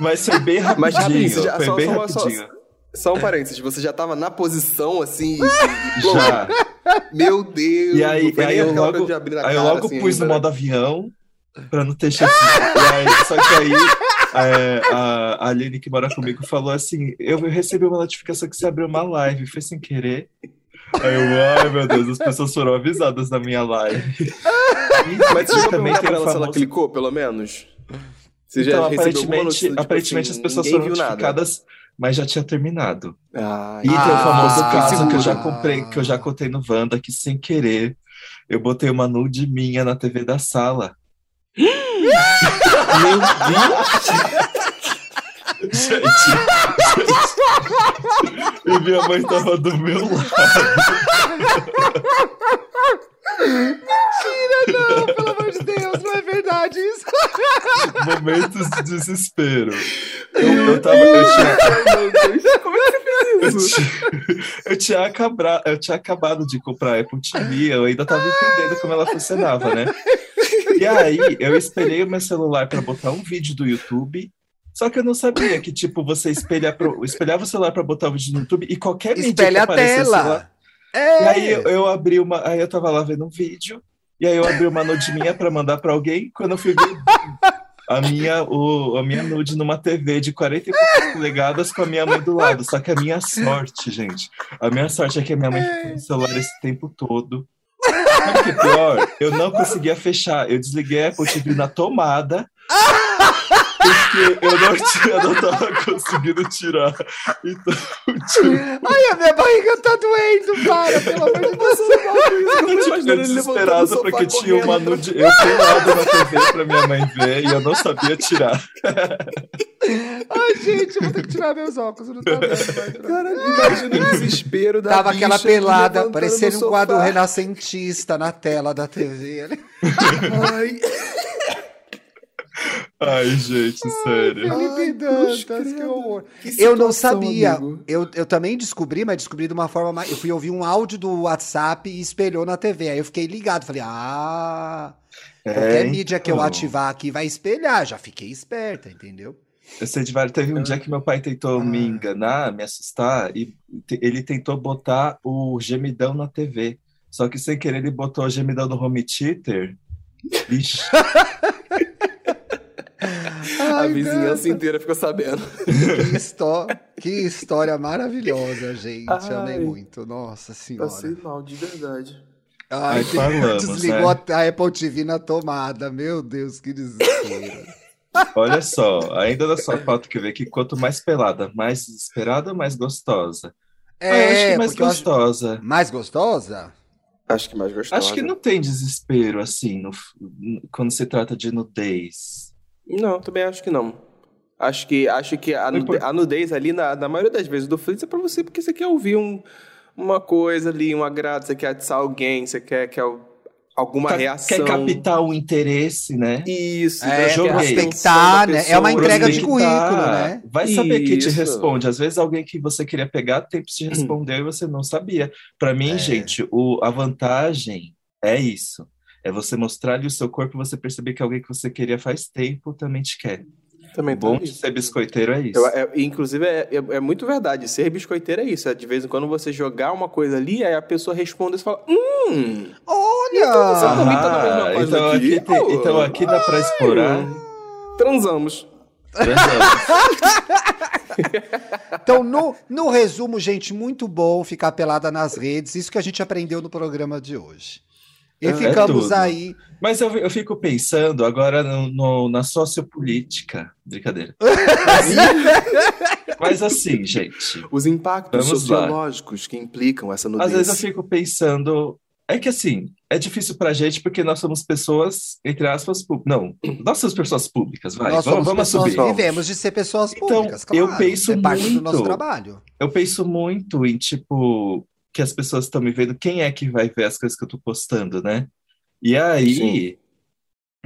Speaker 1: Mas foi bem <laughs> rapidinho.
Speaker 3: Mas já, você já
Speaker 1: foi
Speaker 3: só,
Speaker 1: bem
Speaker 3: só, só,
Speaker 1: rapidinho.
Speaker 3: Só um parênteses, você já tava na posição assim, e, <laughs>
Speaker 1: Já.
Speaker 3: meu Deus.
Speaker 1: E aí, aí eu logo,
Speaker 3: de abrir na
Speaker 1: aí eu
Speaker 3: cara,
Speaker 1: logo
Speaker 3: assim,
Speaker 1: pus no
Speaker 3: né?
Speaker 1: modo avião pra não ter chance. Só que aí é, a, a Aline que mora comigo falou assim: eu recebi uma notificação que você abriu uma live, foi sem querer. Aí eu, ai meu Deus, as pessoas foram avisadas na minha live. <laughs>
Speaker 3: Mas você
Speaker 1: também tem
Speaker 3: ela se ela
Speaker 1: famoso-
Speaker 3: clicou, pelo menos? Você já
Speaker 1: Então, aparentemente,
Speaker 3: tipo
Speaker 1: aparentemente
Speaker 3: assim,
Speaker 1: as pessoas foram
Speaker 3: viu nada?
Speaker 1: Mas já tinha terminado.
Speaker 3: Ah,
Speaker 1: E tem o
Speaker 2: Ah,
Speaker 1: famoso
Speaker 2: ah,
Speaker 1: caso que eu já
Speaker 2: ah.
Speaker 1: comprei, que eu já contei no Wanda, que sem querer eu botei uma nude minha na TV da sala. <gasps>
Speaker 3: Meu Deus! <laughs>
Speaker 1: Gente, gente. E minha mãe tava do meu lado. <laughs>
Speaker 2: Não, pelo amor de Deus, não é verdade isso.
Speaker 1: Momentos de desespero. Eu, eu tava. Eu tinha,
Speaker 3: como é que você fez isso?
Speaker 1: eu tinha acabra- eu tinha acabado de comprar a Apple TV, eu ainda tava entendendo como ela funcionava, né? E aí, eu espelhei o meu celular pra botar um vídeo do YouTube. Só que eu não sabia que, tipo, você espelha pro, espelhava o celular pra botar o vídeo no YouTube e qualquer mídia que
Speaker 2: Espelha a
Speaker 1: aparecesse lá,
Speaker 2: tela.
Speaker 1: E
Speaker 2: É.
Speaker 1: aí eu, abri uma. Aí eu tava lá vendo um vídeo, e aí eu abri uma nude minha pra mandar pra alguém. Quando eu fui ver a minha, o, a minha nude numa TV de 40 e poucas polegadas com a minha mãe do lado. Só que a minha sorte, gente, a minha sorte é que a minha mãe ficou no celular esse tempo todo. Sabe que é pior? Eu não conseguia fechar. Eu desliguei a TV na tomada. Porque eu não, tinha, eu não tava conseguindo tirar. Então, tipo,
Speaker 2: Ai, a minha barriga tá doendo, para, pelo amor de Deus.
Speaker 3: Eu tô
Speaker 1: Eu
Speaker 3: do
Speaker 1: desesperado porque tinha uma nude eu pelado na TV pra minha mãe ver e eu não sabia tirar.
Speaker 2: Ai, gente, eu vou ter que tirar meus óculos, não vendo
Speaker 3: Caralho, imagina o desespero da
Speaker 2: Tava aquela pelada, parecendo um quadro renascentista na tela da TV.
Speaker 3: Ai,
Speaker 1: Ai, gente, sério.
Speaker 2: Felipe
Speaker 3: Ai,
Speaker 2: Dantas, que horror.
Speaker 3: que
Speaker 2: Eu não sabia.
Speaker 3: amigo.
Speaker 2: Eu, eu também descobri, mas descobri de uma forma mais. Eu fui ouvir um áudio do WhatsApp e espelhou na TV. Aí eu fiquei ligado. Falei, ah, qualquer
Speaker 1: É,
Speaker 2: mídia que eu
Speaker 1: então.
Speaker 2: ativar aqui vai espelhar. Já fiquei esperta, entendeu?
Speaker 1: Eu sei de vários. Teve um dia que meu pai tentou me enganar, me assustar, e ele tentou botar o gemidão na TV. Só que sem querer ele botou o gemidão no home theater. <laughs>
Speaker 3: A vizinhança inteira ficou sabendo.
Speaker 2: Que, histó- que história maravilhosa, gente. Amei
Speaker 3: Ai.
Speaker 2: muito. Nossa senhora.
Speaker 3: Passei mal, de verdade.
Speaker 2: Ai,
Speaker 1: Ai, falamos,
Speaker 2: desligou
Speaker 1: né?
Speaker 2: a Apple TV na tomada. Meu Deus, que desespero. <laughs>
Speaker 1: olha só, ainda na sua foto que vê que quanto mais pelada, mais desesperada mais gostosa? ah, eu acho que mais
Speaker 2: porque eu acho-
Speaker 1: gostosa.
Speaker 2: Mais gostosa?
Speaker 3: Acho que mais gostosa.
Speaker 1: Acho que não tem desespero assim no- quando se trata de nudez.
Speaker 3: Não, também acho que não. Acho que, acho que a, nude- a nudez ali, na, na maioria das vezes do Flix, é pra você porque você quer ouvir um, uma coisa ali, um agrado, você quer atiçar alguém, você quer, quer alguma
Speaker 1: Ca-
Speaker 3: reação.
Speaker 1: Quer captar o interesse, né?
Speaker 3: Isso,
Speaker 2: É, prospectar,
Speaker 3: da
Speaker 2: né? É uma entrega de currículo, né?
Speaker 1: Vai saber quem te
Speaker 3: Isso.
Speaker 1: responde. Às vezes alguém que você queria pegar tempo te <clears throat> respondeu e você não sabia. Para mim,
Speaker 2: É.
Speaker 1: gente, o, a vantagem é isso. É você mostrar-lhe o seu corpo e você perceber que alguém que você queria faz tempo também te quer.
Speaker 3: Também
Speaker 1: O bom de ser biscoiteiro é isso.
Speaker 3: Eu- é- inclusive, é, é- é muito verdade. Ser biscoiteiro é isso. É de vez em quando você jogar uma coisa ali, aí a pessoa responde e fala: Hum,
Speaker 2: Olha!
Speaker 3: Você também tá na mesma página
Speaker 1: então,
Speaker 3: aqui?
Speaker 1: aqui tem- então aqui dá pra explorar.
Speaker 3: transamos.
Speaker 2: Então, no, no resumo, gente, muito bom ficar pelada nas redes. Isso que a gente aprendeu no programa de hoje. E
Speaker 1: É
Speaker 2: ficamos
Speaker 1: tudo.
Speaker 2: aí.
Speaker 1: Mas eu, eu fico pensando agora no, no- na sociopolítica. Brincadeira. <laughs> Mas assim, gente.
Speaker 3: Os impactos
Speaker 1: Vamos lá.
Speaker 3: sociológicos que implicam essa nudez.
Speaker 1: Às vezes eu fico pensando. É que assim, é difícil pra gente porque nós somos pessoas, entre aspas, pú- não, nós somos pessoas públicas, vai,
Speaker 2: Nós
Speaker 1: vamos,
Speaker 2: somos
Speaker 1: vamos
Speaker 2: pessoas,
Speaker 1: subir.
Speaker 2: vivemos de ser pessoas
Speaker 1: Então,
Speaker 2: públicas, claro.
Speaker 1: eu penso
Speaker 2: é parte do nosso trabalho.
Speaker 1: Eu penso muito em, tipo, que as pessoas estão me vendo, quem é que vai ver as coisas que eu tô postando, né? E aí,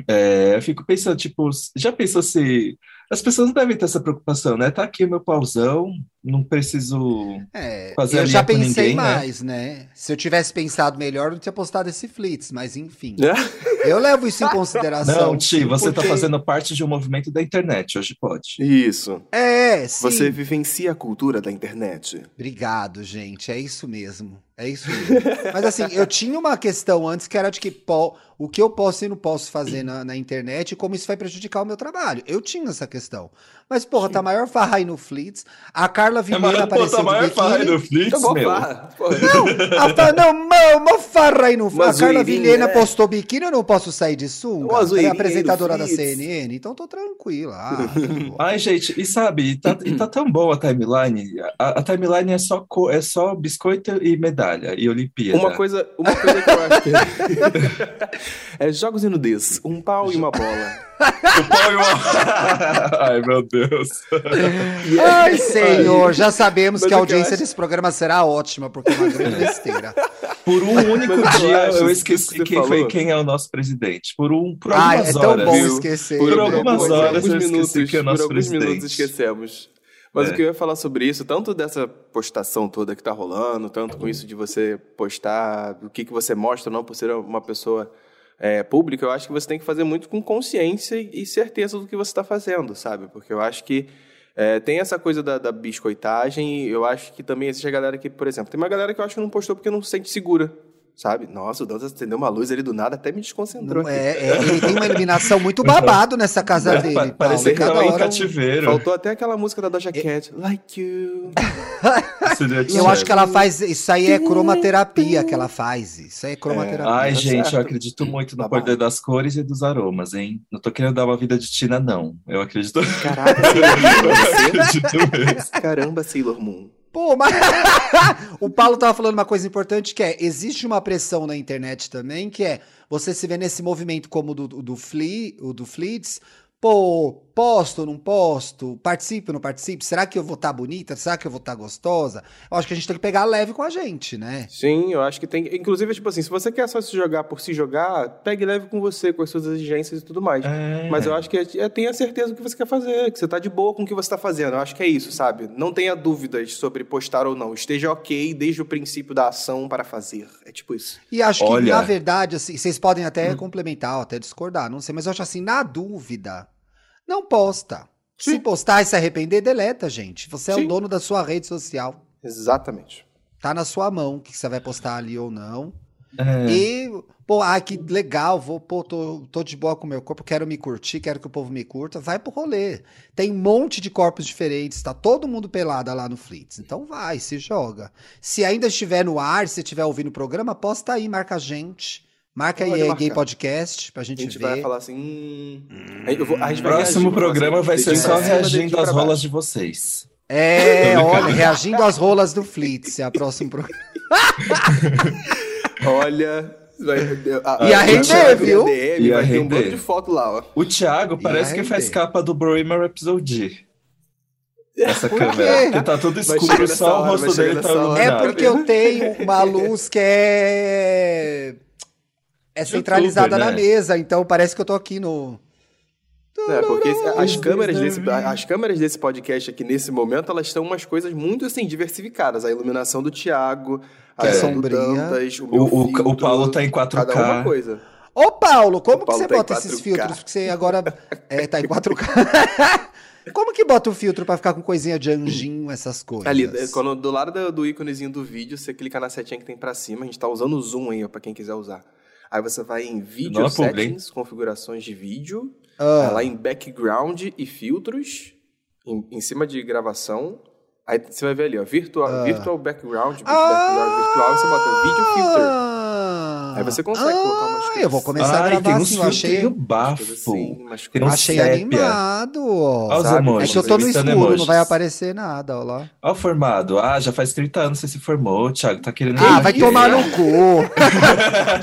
Speaker 1: é, eu fico pensando, tipo, já pensou se. As pessoas não devem ter essa preocupação, né? Tá aqui o meu pauzão, não preciso.
Speaker 2: É,
Speaker 1: Fazer
Speaker 2: eu
Speaker 1: a
Speaker 2: já pensei
Speaker 1: ninguém, né?
Speaker 2: mais, né? Se eu tivesse pensado melhor, eu não tinha postado esse Flits, mas enfim.
Speaker 3: É?
Speaker 2: Eu levo isso em consideração.
Speaker 1: Não, Ti, você tá
Speaker 2: porque-
Speaker 1: fazendo parte de um movimento da internet, hoje pode.
Speaker 3: Isso.
Speaker 2: É, sim.
Speaker 3: Você vivencia a cultura da internet.
Speaker 2: Obrigado, gente. É isso mesmo. É isso mesmo. Mas assim, eu tinha uma questão antes que era de que po- o que eu posso e não posso fazer na, na internet e como isso vai prejudicar o meu trabalho. Eu tinha essa questão. Mas, porra, tá maior farra aí no Flits. A Carla
Speaker 1: É
Speaker 2: Vilhena apareceu de
Speaker 1: maior farra aí no Flix,
Speaker 3: Tá
Speaker 1: meu.
Speaker 3: Porra.
Speaker 2: A fa- não, uma, uma farra aí no
Speaker 3: Uma
Speaker 2: A Carla Vilhena
Speaker 3: né?
Speaker 2: postou biquíni, eu não posso sair de sunga. Ela é apresentadora da
Speaker 3: Flits.
Speaker 2: CNN, então tô tranquila. Ah, <laughs> tá.
Speaker 1: Ai, gente, e sabe, e tá, e tá tão boa a timeline. A, a timeline é só, co- é só biscoito e medalha e Olimpíada.
Speaker 3: Uma coisa, uma coisa que eu acho que... é <laughs> jogos e nudez. Um pau e uma bola.
Speaker 1: O pau e o- <laughs> Ai, meu Deus.
Speaker 2: Ai, senhor, já sabemos
Speaker 3: Mas
Speaker 2: que a audiência
Speaker 3: acho-
Speaker 2: desse programa será ótima, porque é uma grande <laughs> besteira.
Speaker 1: Por um único
Speaker 3: Mas
Speaker 1: dia eu esqueci
Speaker 3: que
Speaker 1: quem foi
Speaker 3: falou.
Speaker 1: quem é o nosso presidente. Por, um, por
Speaker 2: Ai,
Speaker 1: algumas
Speaker 2: é tão
Speaker 1: horas.
Speaker 2: bom
Speaker 3: viu?
Speaker 2: esquecer.
Speaker 1: Por algumas
Speaker 3: por
Speaker 1: horas
Speaker 3: alguns
Speaker 1: eu esqueci
Speaker 3: minutos,
Speaker 1: que é o nosso
Speaker 3: por alguns
Speaker 1: presidente.
Speaker 3: minutos esquecemos. Mas
Speaker 1: É.
Speaker 3: o que eu ia falar sobre isso, tanto dessa postação toda que tá rolando, tanto com isso de você postar, o que, que você mostra ou não por ser uma pessoa é, pública, eu acho que você tem que fazer muito com consciência e certeza do que você está fazendo, sabe? Porque eu acho que é, tem essa coisa da, da biscoitagem eu acho que também existe a galera que, por exemplo, tem uma galera que eu acho que não postou porque não se sente segura, sabe? Nossa, o Dantas acendeu uma luz ali do nada, até me desconcentrou.
Speaker 2: É, é, ele tem uma iluminação muito babado nessa casa dele. Paulo.
Speaker 1: Parecia que
Speaker 2: Cada
Speaker 1: tava em
Speaker 2: hora um-
Speaker 1: cativeiro.
Speaker 3: Faltou até aquela música da Doja Cat, Like You. <laughs>
Speaker 2: Eu acho que ela faz. Isso aí é cromaterapia que ela faz. Isso aí é cromaterapia.
Speaker 1: Ai,
Speaker 3: Tá
Speaker 1: gente,
Speaker 3: certo.
Speaker 1: eu acredito muito no
Speaker 3: Babado.
Speaker 1: poder das cores e dos aromas, hein? Não tô querendo dar uma vida de Tina, não. Eu acredito.
Speaker 3: Caraca, <laughs>
Speaker 1: Eu acredito mesmo.
Speaker 3: Caramba, Sailor Moon.
Speaker 2: Pô, mas. <laughs> o Paulo tava falando uma coisa importante que é: existe uma pressão na internet também, que é você se vê nesse movimento como do, do, Flea, o do Fleets. Pô, posto, não posto? Participe, não participe? Será que eu vou estar bonita? Será que eu vou estar gostosa? Eu acho que a gente tem que pegar leve com a gente, né?
Speaker 3: Sim, eu acho que tem. Inclusive, tipo assim, se você quer só se jogar por se jogar, pegue leve com você, com as suas exigências e tudo mais.
Speaker 1: É.
Speaker 3: Mas eu acho que é, é, tenha certeza do que você quer fazer, que você tá de boa com o que você tá fazendo. Eu acho que é isso, sabe? Não tenha dúvidas sobre postar ou não. Esteja ok desde o princípio da ação para fazer. É tipo isso.
Speaker 2: E acho que,
Speaker 1: Olha.
Speaker 2: na verdade, assim, vocês podem até complementar ou até discordar, não sei, mas eu acho assim, na dúvida, não posta. Se
Speaker 3: Sim.
Speaker 2: postar e se arrepender, deleta, gente. Você é
Speaker 3: Sim.
Speaker 2: o dono da sua rede social.
Speaker 3: Exatamente.
Speaker 2: Tá na sua mão o que você vai postar ali ou não.
Speaker 1: É.
Speaker 2: E, pô, ai, que legal, vou, pô, tô, tô de boa com o meu corpo, quero me curtir, quero que o povo me curta. Vai pro rolê. Tem um monte de corpos diferentes, tá todo mundo pelada lá no Flits. Então vai, se joga. Se ainda estiver no ar, se estiver ouvindo o programa, posta aí, marca a gente. Marca
Speaker 3: Pode
Speaker 2: aí a
Speaker 3: marcar.
Speaker 2: Gay Podcast pra
Speaker 3: A
Speaker 2: gente,
Speaker 3: gente
Speaker 2: ver.
Speaker 3: vai falar assim. Hum... Aí eu vou- a gente
Speaker 1: O
Speaker 3: vai reagir,
Speaker 1: próximo
Speaker 3: falar
Speaker 1: programa
Speaker 3: assim,
Speaker 1: vai ser só reagindo às rolas de vocês.
Speaker 2: É, olha, reagindo às rolas do Flits, é a próxima programa. <laughs>
Speaker 3: Olha. Vai, a, vai-
Speaker 2: render,
Speaker 3: vai-
Speaker 2: viu?
Speaker 3: DM,
Speaker 1: Ia
Speaker 3: vai ter um bando de foto lá, ó.
Speaker 1: O Thiago parece que faz capa do Broimer Episode. Essa
Speaker 2: Por
Speaker 1: câmera. Porque tá tudo escuro, só o
Speaker 3: hora,
Speaker 1: rosto
Speaker 3: vai chegar
Speaker 1: dele tá
Speaker 3: hora.
Speaker 2: É
Speaker 1: iluminado.
Speaker 2: porque eu tenho uma luz que é. É centralizada
Speaker 1: Youtuber,
Speaker 2: na
Speaker 1: né?
Speaker 2: mesa, então parece que eu tô aqui no.
Speaker 3: É, porque as câmeras,
Speaker 1: né?
Speaker 3: desse, as câmeras desse podcast aqui, nesse momento, elas estão umas coisas muito, assim, diversificadas. A iluminação do Thiago, a
Speaker 2: é sombria.
Speaker 3: Dantas, o
Speaker 1: O, o,
Speaker 3: filtro,
Speaker 1: o Paulo tá em 4K.
Speaker 3: Cada uma coisa.
Speaker 2: Ô, Paulo, como
Speaker 3: Paulo
Speaker 2: que você
Speaker 3: tá
Speaker 2: bota esses
Speaker 3: 4K.
Speaker 2: filtros? Porque você agora é, tá em 4K. <laughs> como que bota o filtro pra ficar com coisinha de anjinho, essas coisas?
Speaker 3: Ali, é, quando, do lado do, do íconezinho do vídeo, você clica na setinha que tem pra cima. A gente tá usando o zoom aí, ó, pra quem quiser usar. Aí você vai em Video
Speaker 1: é
Speaker 3: Settings, configurações de vídeo.
Speaker 2: Ah.
Speaker 3: Lá em Background e Filtros, em, em cima de gravação. Aí você vai ver ali, ó, Virtual,
Speaker 2: Ah.
Speaker 3: virtual Background, Background Virtual. Você bota Video Filter.
Speaker 2: Ah,
Speaker 3: Aí você consegue colocar umas
Speaker 2: Ah, eu vou começar a
Speaker 1: Ai,
Speaker 2: gravar
Speaker 1: tem
Speaker 2: assim, eu achei,
Speaker 1: bafo.
Speaker 3: Assim,
Speaker 1: Tem um
Speaker 2: achei
Speaker 1: sépia.
Speaker 2: animado. ó.
Speaker 1: Olha os
Speaker 3: Sabe?
Speaker 1: emojis.
Speaker 2: É que eu tô no escuro, não
Speaker 1: emojis.
Speaker 2: vai aparecer nada, ó lá.
Speaker 1: Ó o formado. Ah, já faz 30 anos que você se formou, Thiago. Tá querendo...
Speaker 2: Ah, vai tomar no <laughs> cu.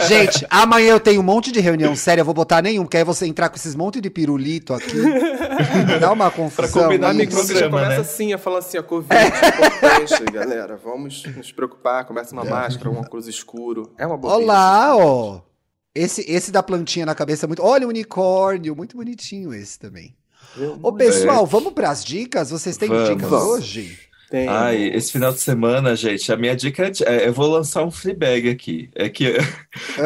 Speaker 2: Gente, amanhã eu tenho um monte de reunião séria, eu vou botar nenhum, porque aí você entrar com esses monte de pirulito aqui. <laughs> Dá uma confusão.
Speaker 1: combinar
Speaker 2: isso.
Speaker 1: Programa,
Speaker 3: começa
Speaker 1: né?
Speaker 3: assim, a falar assim, a Covid é importante, galera. Vamos nos preocupar, começa uma máscara, um óculos escuro. É uma boa
Speaker 2: Olá, ó. Esse, esse da plantinha na cabeça é muito. Olha o unicórnio, muito bonitinho esse também. Ô, pessoal, vamos pras dicas? Vocês têm
Speaker 1: Vamos.
Speaker 2: dicas hoje?
Speaker 3: Tem.
Speaker 1: Ai, esse final de semana, gente, a minha dica é, é, eu vou lançar um Fleabag aqui. É que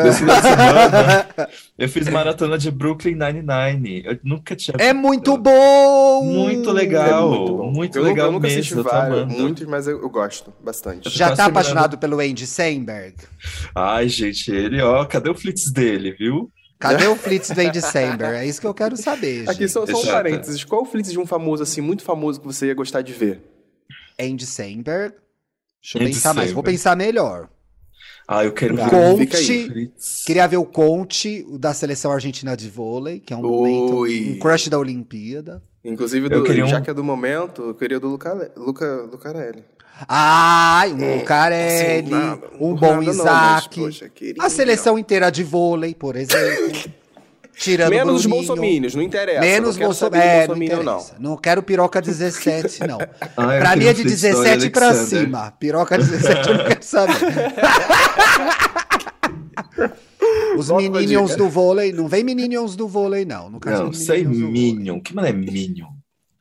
Speaker 1: nesse final de semana <laughs> eu fiz maratona de Brooklyn Nine-Nine. Eu nunca tinha
Speaker 2: É muito bom!
Speaker 1: Muito
Speaker 3: É
Speaker 1: legal.
Speaker 3: muito bom.
Speaker 1: muito
Speaker 3: eu,
Speaker 1: legal
Speaker 3: eu nunca
Speaker 1: mesmo,
Speaker 3: assisti
Speaker 1: eu tô
Speaker 3: vários,
Speaker 1: amando.
Speaker 3: muitos, mas eu, eu gosto bastante.
Speaker 2: Já
Speaker 1: Tá
Speaker 2: tá apaixonado pelo Andy Samberg?
Speaker 1: Ai, gente, ele, ó, cadê o Flits dele, viu?
Speaker 2: Cadê o Flitz do Andy Samberg? É isso que eu quero saber,
Speaker 3: Aqui
Speaker 2: gente.
Speaker 3: só, só um parênteses. Qual o Flitz de um famoso, assim, muito famoso que você ia gostar de ver?
Speaker 2: Andy Samberg. Deixa eu
Speaker 1: Andy
Speaker 2: pensar mais. Vou pensar melhor.
Speaker 1: Ah, eu quero ver
Speaker 2: Conte.
Speaker 3: aí.
Speaker 2: Queria ver o Conte, o da seleção argentina de vôlei, que é um momento, um crush da Olimpíada.
Speaker 3: Inclusive, do,
Speaker 1: um-
Speaker 3: já que é do momento, eu queria do Luca, Luca, Lucarelli.
Speaker 2: Ai, um Lucarelli,
Speaker 3: Assim, nada,
Speaker 2: um bom
Speaker 3: nada não,
Speaker 2: Isaac.
Speaker 3: mas, poxa, queria.
Speaker 2: a seleção inteira de vôlei, por <laughs> exemplo. Tirando
Speaker 3: Menos os bolsominions, não interessa.
Speaker 2: Menos
Speaker 3: não quero
Speaker 2: Bolso... é, não,
Speaker 3: bolsominion, não.
Speaker 2: interessa. não quero piroca 17, não. <laughs>
Speaker 1: Ah, eu
Speaker 2: pra mim é de
Speaker 1: Flits do
Speaker 2: 17 pra
Speaker 1: Alexander.
Speaker 2: cima. Piroca 17 eu não quero saber. <laughs> Os
Speaker 3: pra
Speaker 2: Minions do vôlei, não vem Minions do vôlei, não. No caso
Speaker 1: Não, sei. Minion. Que mano é Minion?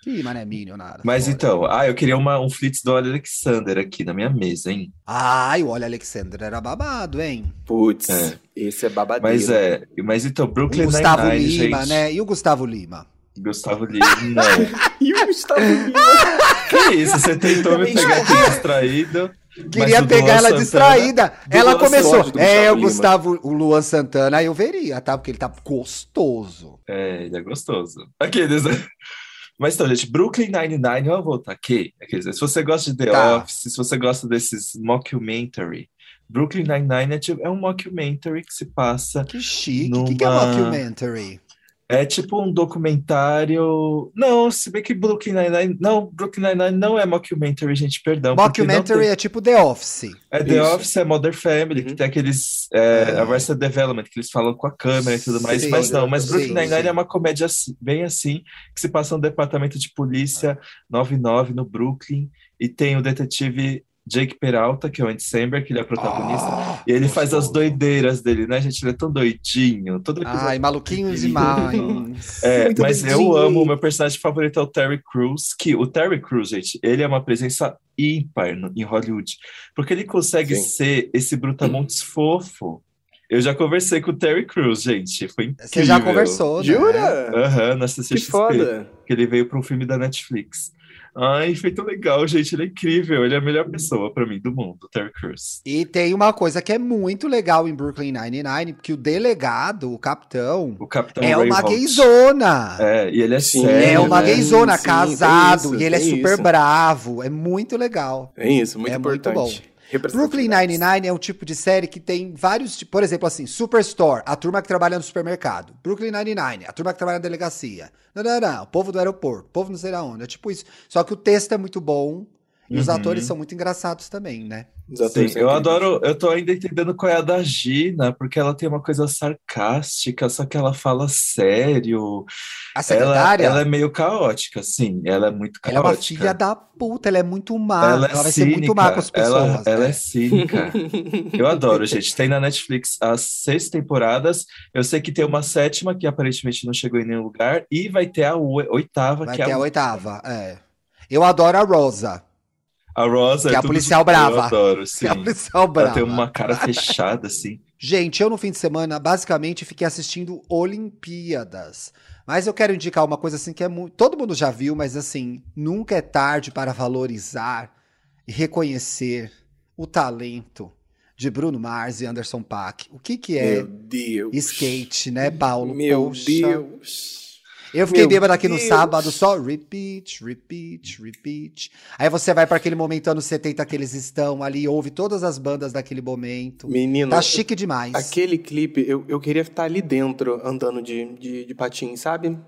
Speaker 2: Que mano é Minion, nada.
Speaker 1: Mas
Speaker 2: fora.
Speaker 1: então, ah, eu queria uma, um Flits do Alexander aqui na minha mesa, hein?
Speaker 2: Ai, o Olha Alexander era babado, hein?
Speaker 3: Putz,
Speaker 1: É.
Speaker 3: esse é babadeiro.
Speaker 1: Mas é, mas então,
Speaker 2: O
Speaker 1: Brooklyn
Speaker 2: Gustavo
Speaker 1: Nine-Nine,
Speaker 2: Lima,
Speaker 1: gente.
Speaker 2: né? E o Gustavo Lima?
Speaker 1: Gustavo Lima, não. <laughs>
Speaker 3: E o Gustavo Lima? <laughs>
Speaker 1: que isso, você tentou me pegar aqui distraído.
Speaker 2: Queria
Speaker 1: mas
Speaker 2: pegar ela
Speaker 1: Santana-
Speaker 2: distraída. Ela
Speaker 3: Luan
Speaker 2: começou. É, o. Gustavo, o Luan Santana, aí eu veria, tá? Porque ele tá gostoso.
Speaker 1: É, ele é gostoso. Aqueles. Mas então, gente, Brooklyn Nine-Nine, eu vou voltar aqui. Aqueles, se você gosta de The
Speaker 2: Tá.
Speaker 1: Office, se você gosta desses mockumentary, Brooklyn Nine-Nine é, tipo- é um mockumentary que se passa.
Speaker 2: Que chique. O que, que é
Speaker 1: Numa-
Speaker 2: mockumentary?
Speaker 1: É tipo um documentário. Não, se bem que Brooklyn Nine-Nine. Não, Brooklyn Nine-Nine não é mockumentary, gente, perdão.
Speaker 2: Mockumentary
Speaker 1: tem-
Speaker 2: é tipo The Office.
Speaker 1: É The
Speaker 3: Isso.
Speaker 1: Office, é Mother Family, que
Speaker 3: Uhum.
Speaker 1: tem aqueles. É,
Speaker 2: É.
Speaker 1: Arrested Development, que eles falam com a câmera e tudo mais.
Speaker 2: Sim,
Speaker 1: mas não, mas Brooklyn Nine-Nine é uma comédia assim- bem assim, que se passa no departamento de polícia 99 no Brooklyn, e tem o detetive Jake Peralta, que é o Andy Samberg, que ele é protagonista.
Speaker 2: Ah,
Speaker 1: e ele faz as
Speaker 2: gostoso.
Speaker 1: doideiras dele, né, gente? Ele é tão doidinho. Todo
Speaker 2: Ai, maluquinho
Speaker 1: Muito
Speaker 2: demais. <laughs>
Speaker 1: é,
Speaker 3: Muito
Speaker 1: mas eu
Speaker 3: doidinho.
Speaker 1: amo, o meu personagem favorito é o Terry Crews, que o Terry Crews, gente, ele é uma presença ímpar no- em Hollywood, porque ele consegue
Speaker 3: Sim.
Speaker 1: ser esse brutamontes fofo. Eu já conversei com o Terry Crews, gente, foi incrível.
Speaker 2: Você já conversou, né?
Speaker 3: Jura?
Speaker 1: Aham, na
Speaker 3: Que
Speaker 1: CCXP,
Speaker 3: foda.
Speaker 1: que ele veio para um filme da Netflix. Ai, foi tão legal, gente, ele é incrível, ele é a melhor pessoa pra mim do mundo, Terry Crews.
Speaker 2: E tem uma coisa que é muito legal em Brooklyn Nine-Nine, porque o delegado, o capitão,
Speaker 1: O Capitão
Speaker 2: é uma
Speaker 1: Ray Holt.
Speaker 2: gayzona.
Speaker 1: É, e ele é
Speaker 3: Sim,
Speaker 1: sério,
Speaker 2: É uma
Speaker 1: né?
Speaker 2: gayzona,
Speaker 3: Sim,
Speaker 2: casado,
Speaker 3: isso,
Speaker 2: e ele é super
Speaker 3: isso.
Speaker 2: bravo. É muito legal.
Speaker 3: É isso, muito
Speaker 2: É muito
Speaker 3: importante.
Speaker 2: Brooklyn. Nine-Nine é um tipo de série que tem vários, por exemplo, assim, Superstore, a turma que trabalha no supermercado. Brooklyn Nine-Nine, a turma que trabalha na delegacia. Não, não, não, o povo do aeroporto, o povo não sei da onde, é tipo isso. Só que o texto é muito bom e os
Speaker 1: Uhum.
Speaker 2: atores são muito engraçados também, né?
Speaker 3: Os
Speaker 1: Sim, eu adoro, eu tô ainda entendendo qual é a da Gina, porque ela tem uma coisa sarcástica, só que ela fala sério.
Speaker 2: A
Speaker 1: Ela,
Speaker 2: secretária,
Speaker 1: ela
Speaker 2: ela,
Speaker 1: é meio caótica, sim, ela é muito
Speaker 2: é uma
Speaker 1: caótica.
Speaker 2: filha da puta, ela é muito má.
Speaker 1: Ela
Speaker 2: Ela,
Speaker 1: é
Speaker 2: vai ser muito má com as
Speaker 1: cínica, ela,
Speaker 2: pessoas.
Speaker 1: ela
Speaker 2: né?
Speaker 1: é cínica. <laughs> Eu adoro, gente. Tem na Netflix as seis temporadas. Eu sei que tem uma sétima que aparentemente não chegou em nenhum lugar. E vai ter a oi- oitava,
Speaker 2: Vai
Speaker 1: que
Speaker 2: ter
Speaker 1: é
Speaker 2: a, oitava, é. Eu adoro a Rosa,
Speaker 1: a Rosa.
Speaker 2: que é a
Speaker 1: tudo
Speaker 2: policial
Speaker 1: Eu
Speaker 2: brava.
Speaker 1: adoro,
Speaker 2: que
Speaker 1: sim.
Speaker 2: é a policial
Speaker 1: Ela
Speaker 2: brava.
Speaker 1: tem uma cara fechada, assim.
Speaker 2: Gente, eu no fim de semana, basicamente, fiquei assistindo Olimpíadas. Mas eu quero indicar uma coisa assim que é muito. Todo mundo já viu, mas assim, nunca é tarde para valorizar e reconhecer o talento de Bruno Mars e Anderson Paak. O que, que é
Speaker 3: Meu Deus.
Speaker 2: skate, né, Paulo?
Speaker 3: Meu
Speaker 2: Poxa.
Speaker 3: Deus.
Speaker 2: Eu fiquei
Speaker 3: Meu
Speaker 2: bêbado aqui no
Speaker 3: Deus.
Speaker 2: sábado, só repeat, repeat, repeat. Aí você vai para aquele momento anos 70 que eles estão ali, ouve todas as bandas daquele momento.
Speaker 3: Menino,
Speaker 2: Tá chique demais.
Speaker 3: aquele clipe, eu, eu queria estar ali dentro, andando de, de, de patins, sabe?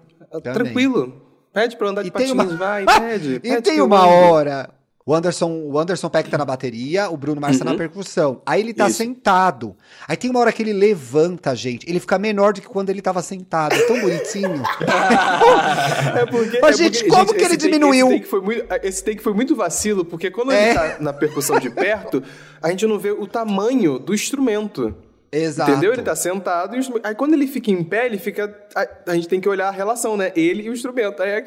Speaker 3: Tranquilo. Pede pra eu andar de
Speaker 2: E
Speaker 3: patins,
Speaker 2: uma-
Speaker 3: vai, <laughs> pede.
Speaker 2: E
Speaker 3: pede
Speaker 2: tem uma hora. O Anderson, o Anderson Peck tá na bateria, o Bruno Mars tá na
Speaker 3: Uhum.
Speaker 2: percussão. Aí ele tá
Speaker 3: Isso.
Speaker 2: sentado. Aí tem uma hora que ele levanta, gente. Ele fica menor do que quando ele tava sentado. É tão bonitinho. <laughs>
Speaker 3: É porque,
Speaker 2: Mas,
Speaker 3: é
Speaker 2: gente,
Speaker 3: porque,
Speaker 2: como que ele
Speaker 3: esse take-
Speaker 2: diminuiu?
Speaker 3: Esse take, foi muito, esse take foi muito vacilo, porque quando
Speaker 2: É.
Speaker 3: ele tá na percussão de perto, a gente não vê o tamanho do instrumento.
Speaker 2: Exato.
Speaker 3: Entendeu? Ele tá sentado e o instrumento. Aí quando ele fica em pé, ele fica. A, a gente tem que olhar a relação, né? Ele e o instrumento. Aí é,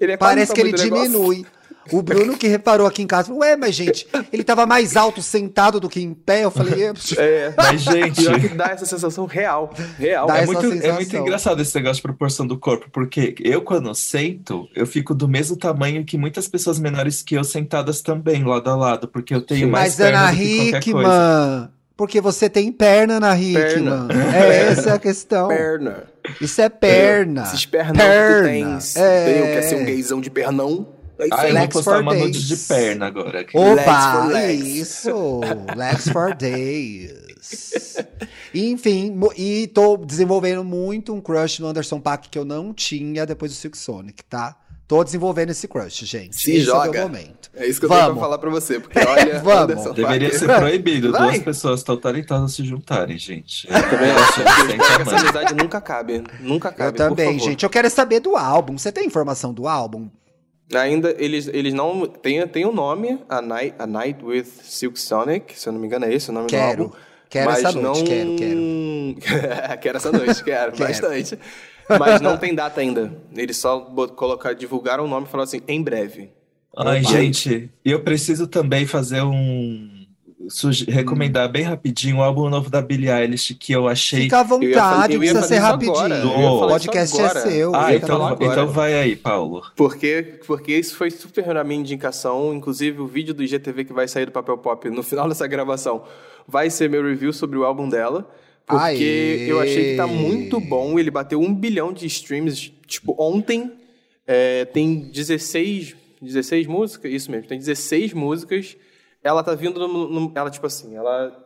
Speaker 3: ele é
Speaker 2: Parece que ele
Speaker 3: do negócio.
Speaker 2: O Bruno que reparou aqui em casa, falou, ué, mas gente, ele tava mais alto sentado do que em pé. Eu falei, é,
Speaker 3: É.
Speaker 1: Mas, gente,
Speaker 3: Pior que dá essa sensação real. Real.
Speaker 2: Dá
Speaker 1: é
Speaker 2: essa
Speaker 1: muito, é muito
Speaker 2: sensação.
Speaker 1: engraçado esse negócio de proporção do corpo, porque eu, quando sento, eu fico do mesmo tamanho que muitas pessoas menores que eu sentadas também, lado a lado, porque eu tenho
Speaker 3: Sim.
Speaker 1: mais
Speaker 2: mas Ana
Speaker 1: perna do que qualquer coisa.
Speaker 2: Hickman. Porque você tem perna, Ana Hickman. <laughs> É essa a questão.
Speaker 3: Perna.
Speaker 2: Isso é perna.
Speaker 3: Esses pernão que
Speaker 2: Perna.
Speaker 3: tens.
Speaker 2: É.
Speaker 3: Eu quer ser um gaysão de pernão. Isso
Speaker 1: Ah,
Speaker 3: aí.
Speaker 1: eu vou postar uma
Speaker 2: days.
Speaker 1: de perna agora.
Speaker 3: Legs
Speaker 2: Opa,
Speaker 3: legs.
Speaker 2: isso. Legs for days. Enfim, e tô desenvolvendo muito um crush no Anderson Paak que eu não tinha depois do Silk Sonic, tá? Tô desenvolvendo esse crush, gente.
Speaker 3: Se
Speaker 2: esse é o
Speaker 3: joga.
Speaker 2: momento.
Speaker 3: É isso que eu tenho
Speaker 2: Vamos.
Speaker 3: pra falar pra você. Porque olha, <laughs>
Speaker 2: Vamos.
Speaker 3: Anderson
Speaker 1: Deveria
Speaker 3: Paak-
Speaker 1: ser proibido
Speaker 3: Vai.
Speaker 1: duas pessoas tão talentosas se juntarem, gente.
Speaker 3: Eu também <laughs> acho.
Speaker 1: Têm
Speaker 3: Essa amizade nunca cabe. Nunca cabe.
Speaker 2: eu também,
Speaker 3: por favor.
Speaker 2: gente. Eu quero é saber do álbum. Você tem informação do álbum?
Speaker 3: Ainda eles, eles não. Tem, tem o nome, a Night, a Night with Silk Sonic, se eu não me engano, é esse o nome
Speaker 2: Quero.
Speaker 3: do álbum.
Speaker 2: Quero
Speaker 3: mas
Speaker 2: essa noite,
Speaker 3: não...
Speaker 2: quero,
Speaker 3: quero. <laughs> quero essa noite, quero, <laughs>
Speaker 2: Quero.
Speaker 3: bastante. Mas não tem data ainda. Eles só colocar, divulgaram o nome e falaram assim, em breve.
Speaker 1: Ai,
Speaker 3: Opa.
Speaker 1: gente, eu preciso também fazer um. Recomendar bem rapidinho o álbum novo da Billie Eilish que eu achei.
Speaker 2: Fica à
Speaker 3: Eu ia fa-
Speaker 2: vontade,
Speaker 3: eu ia
Speaker 2: precisa ser rapidinho. O podcast é seu.
Speaker 1: Ah, então, então vai aí, Paulo.
Speaker 3: Porque, porque isso foi super na minha indicação. Inclusive, o vídeo do IGTV que vai sair do Papel Pop no final <laughs> dessa gravação vai ser meu review sobre o álbum dela. Porque
Speaker 2: Aê!
Speaker 3: eu achei que tá muito bom. Ele bateu um bilhão de streams, tipo, ontem. É, tem 16, 16 músicas, isso mesmo, tem 16 músicas. Ela tá vindo ela tipo assim, ela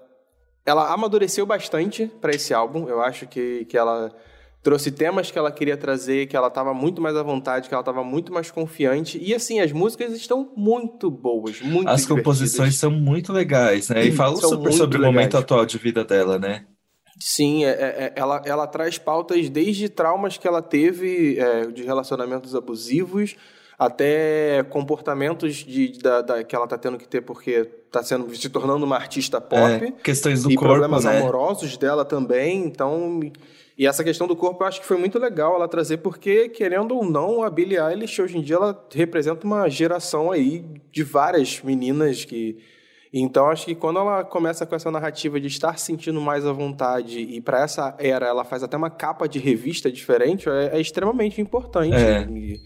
Speaker 3: ela amadureceu bastante pra esse álbum. Eu acho que, que ela trouxe temas que ela queria trazer, que ela tava muito mais à vontade, que ela tava muito mais confiante. E assim, as músicas estão muito boas, muito
Speaker 1: As composições são muito legais, né? E falam super
Speaker 3: muito
Speaker 1: sobre o momento atual de vida dela, né?
Speaker 3: Sim, é- é- é- ela, ela traz pautas desde traumas que ela teve é, de relacionamentos abusivos até comportamentos de, da, da- que ela tá tendo que ter porque tá sendo, se tornando uma artista pop.
Speaker 1: É, questões do
Speaker 3: e
Speaker 1: corpo,
Speaker 3: problemas
Speaker 1: né?
Speaker 3: amorosos dela também. Então, e essa questão do corpo eu acho que foi muito legal ela trazer, porque, querendo ou não, a Billie Eilish hoje em dia ela representa uma geração aí de várias meninas que. Então, acho que quando ela começa com essa narrativa de estar se sentindo mais à vontade e para essa era ela faz até uma capa de revista diferente, é, é extremamente importante.
Speaker 1: É.
Speaker 3: E-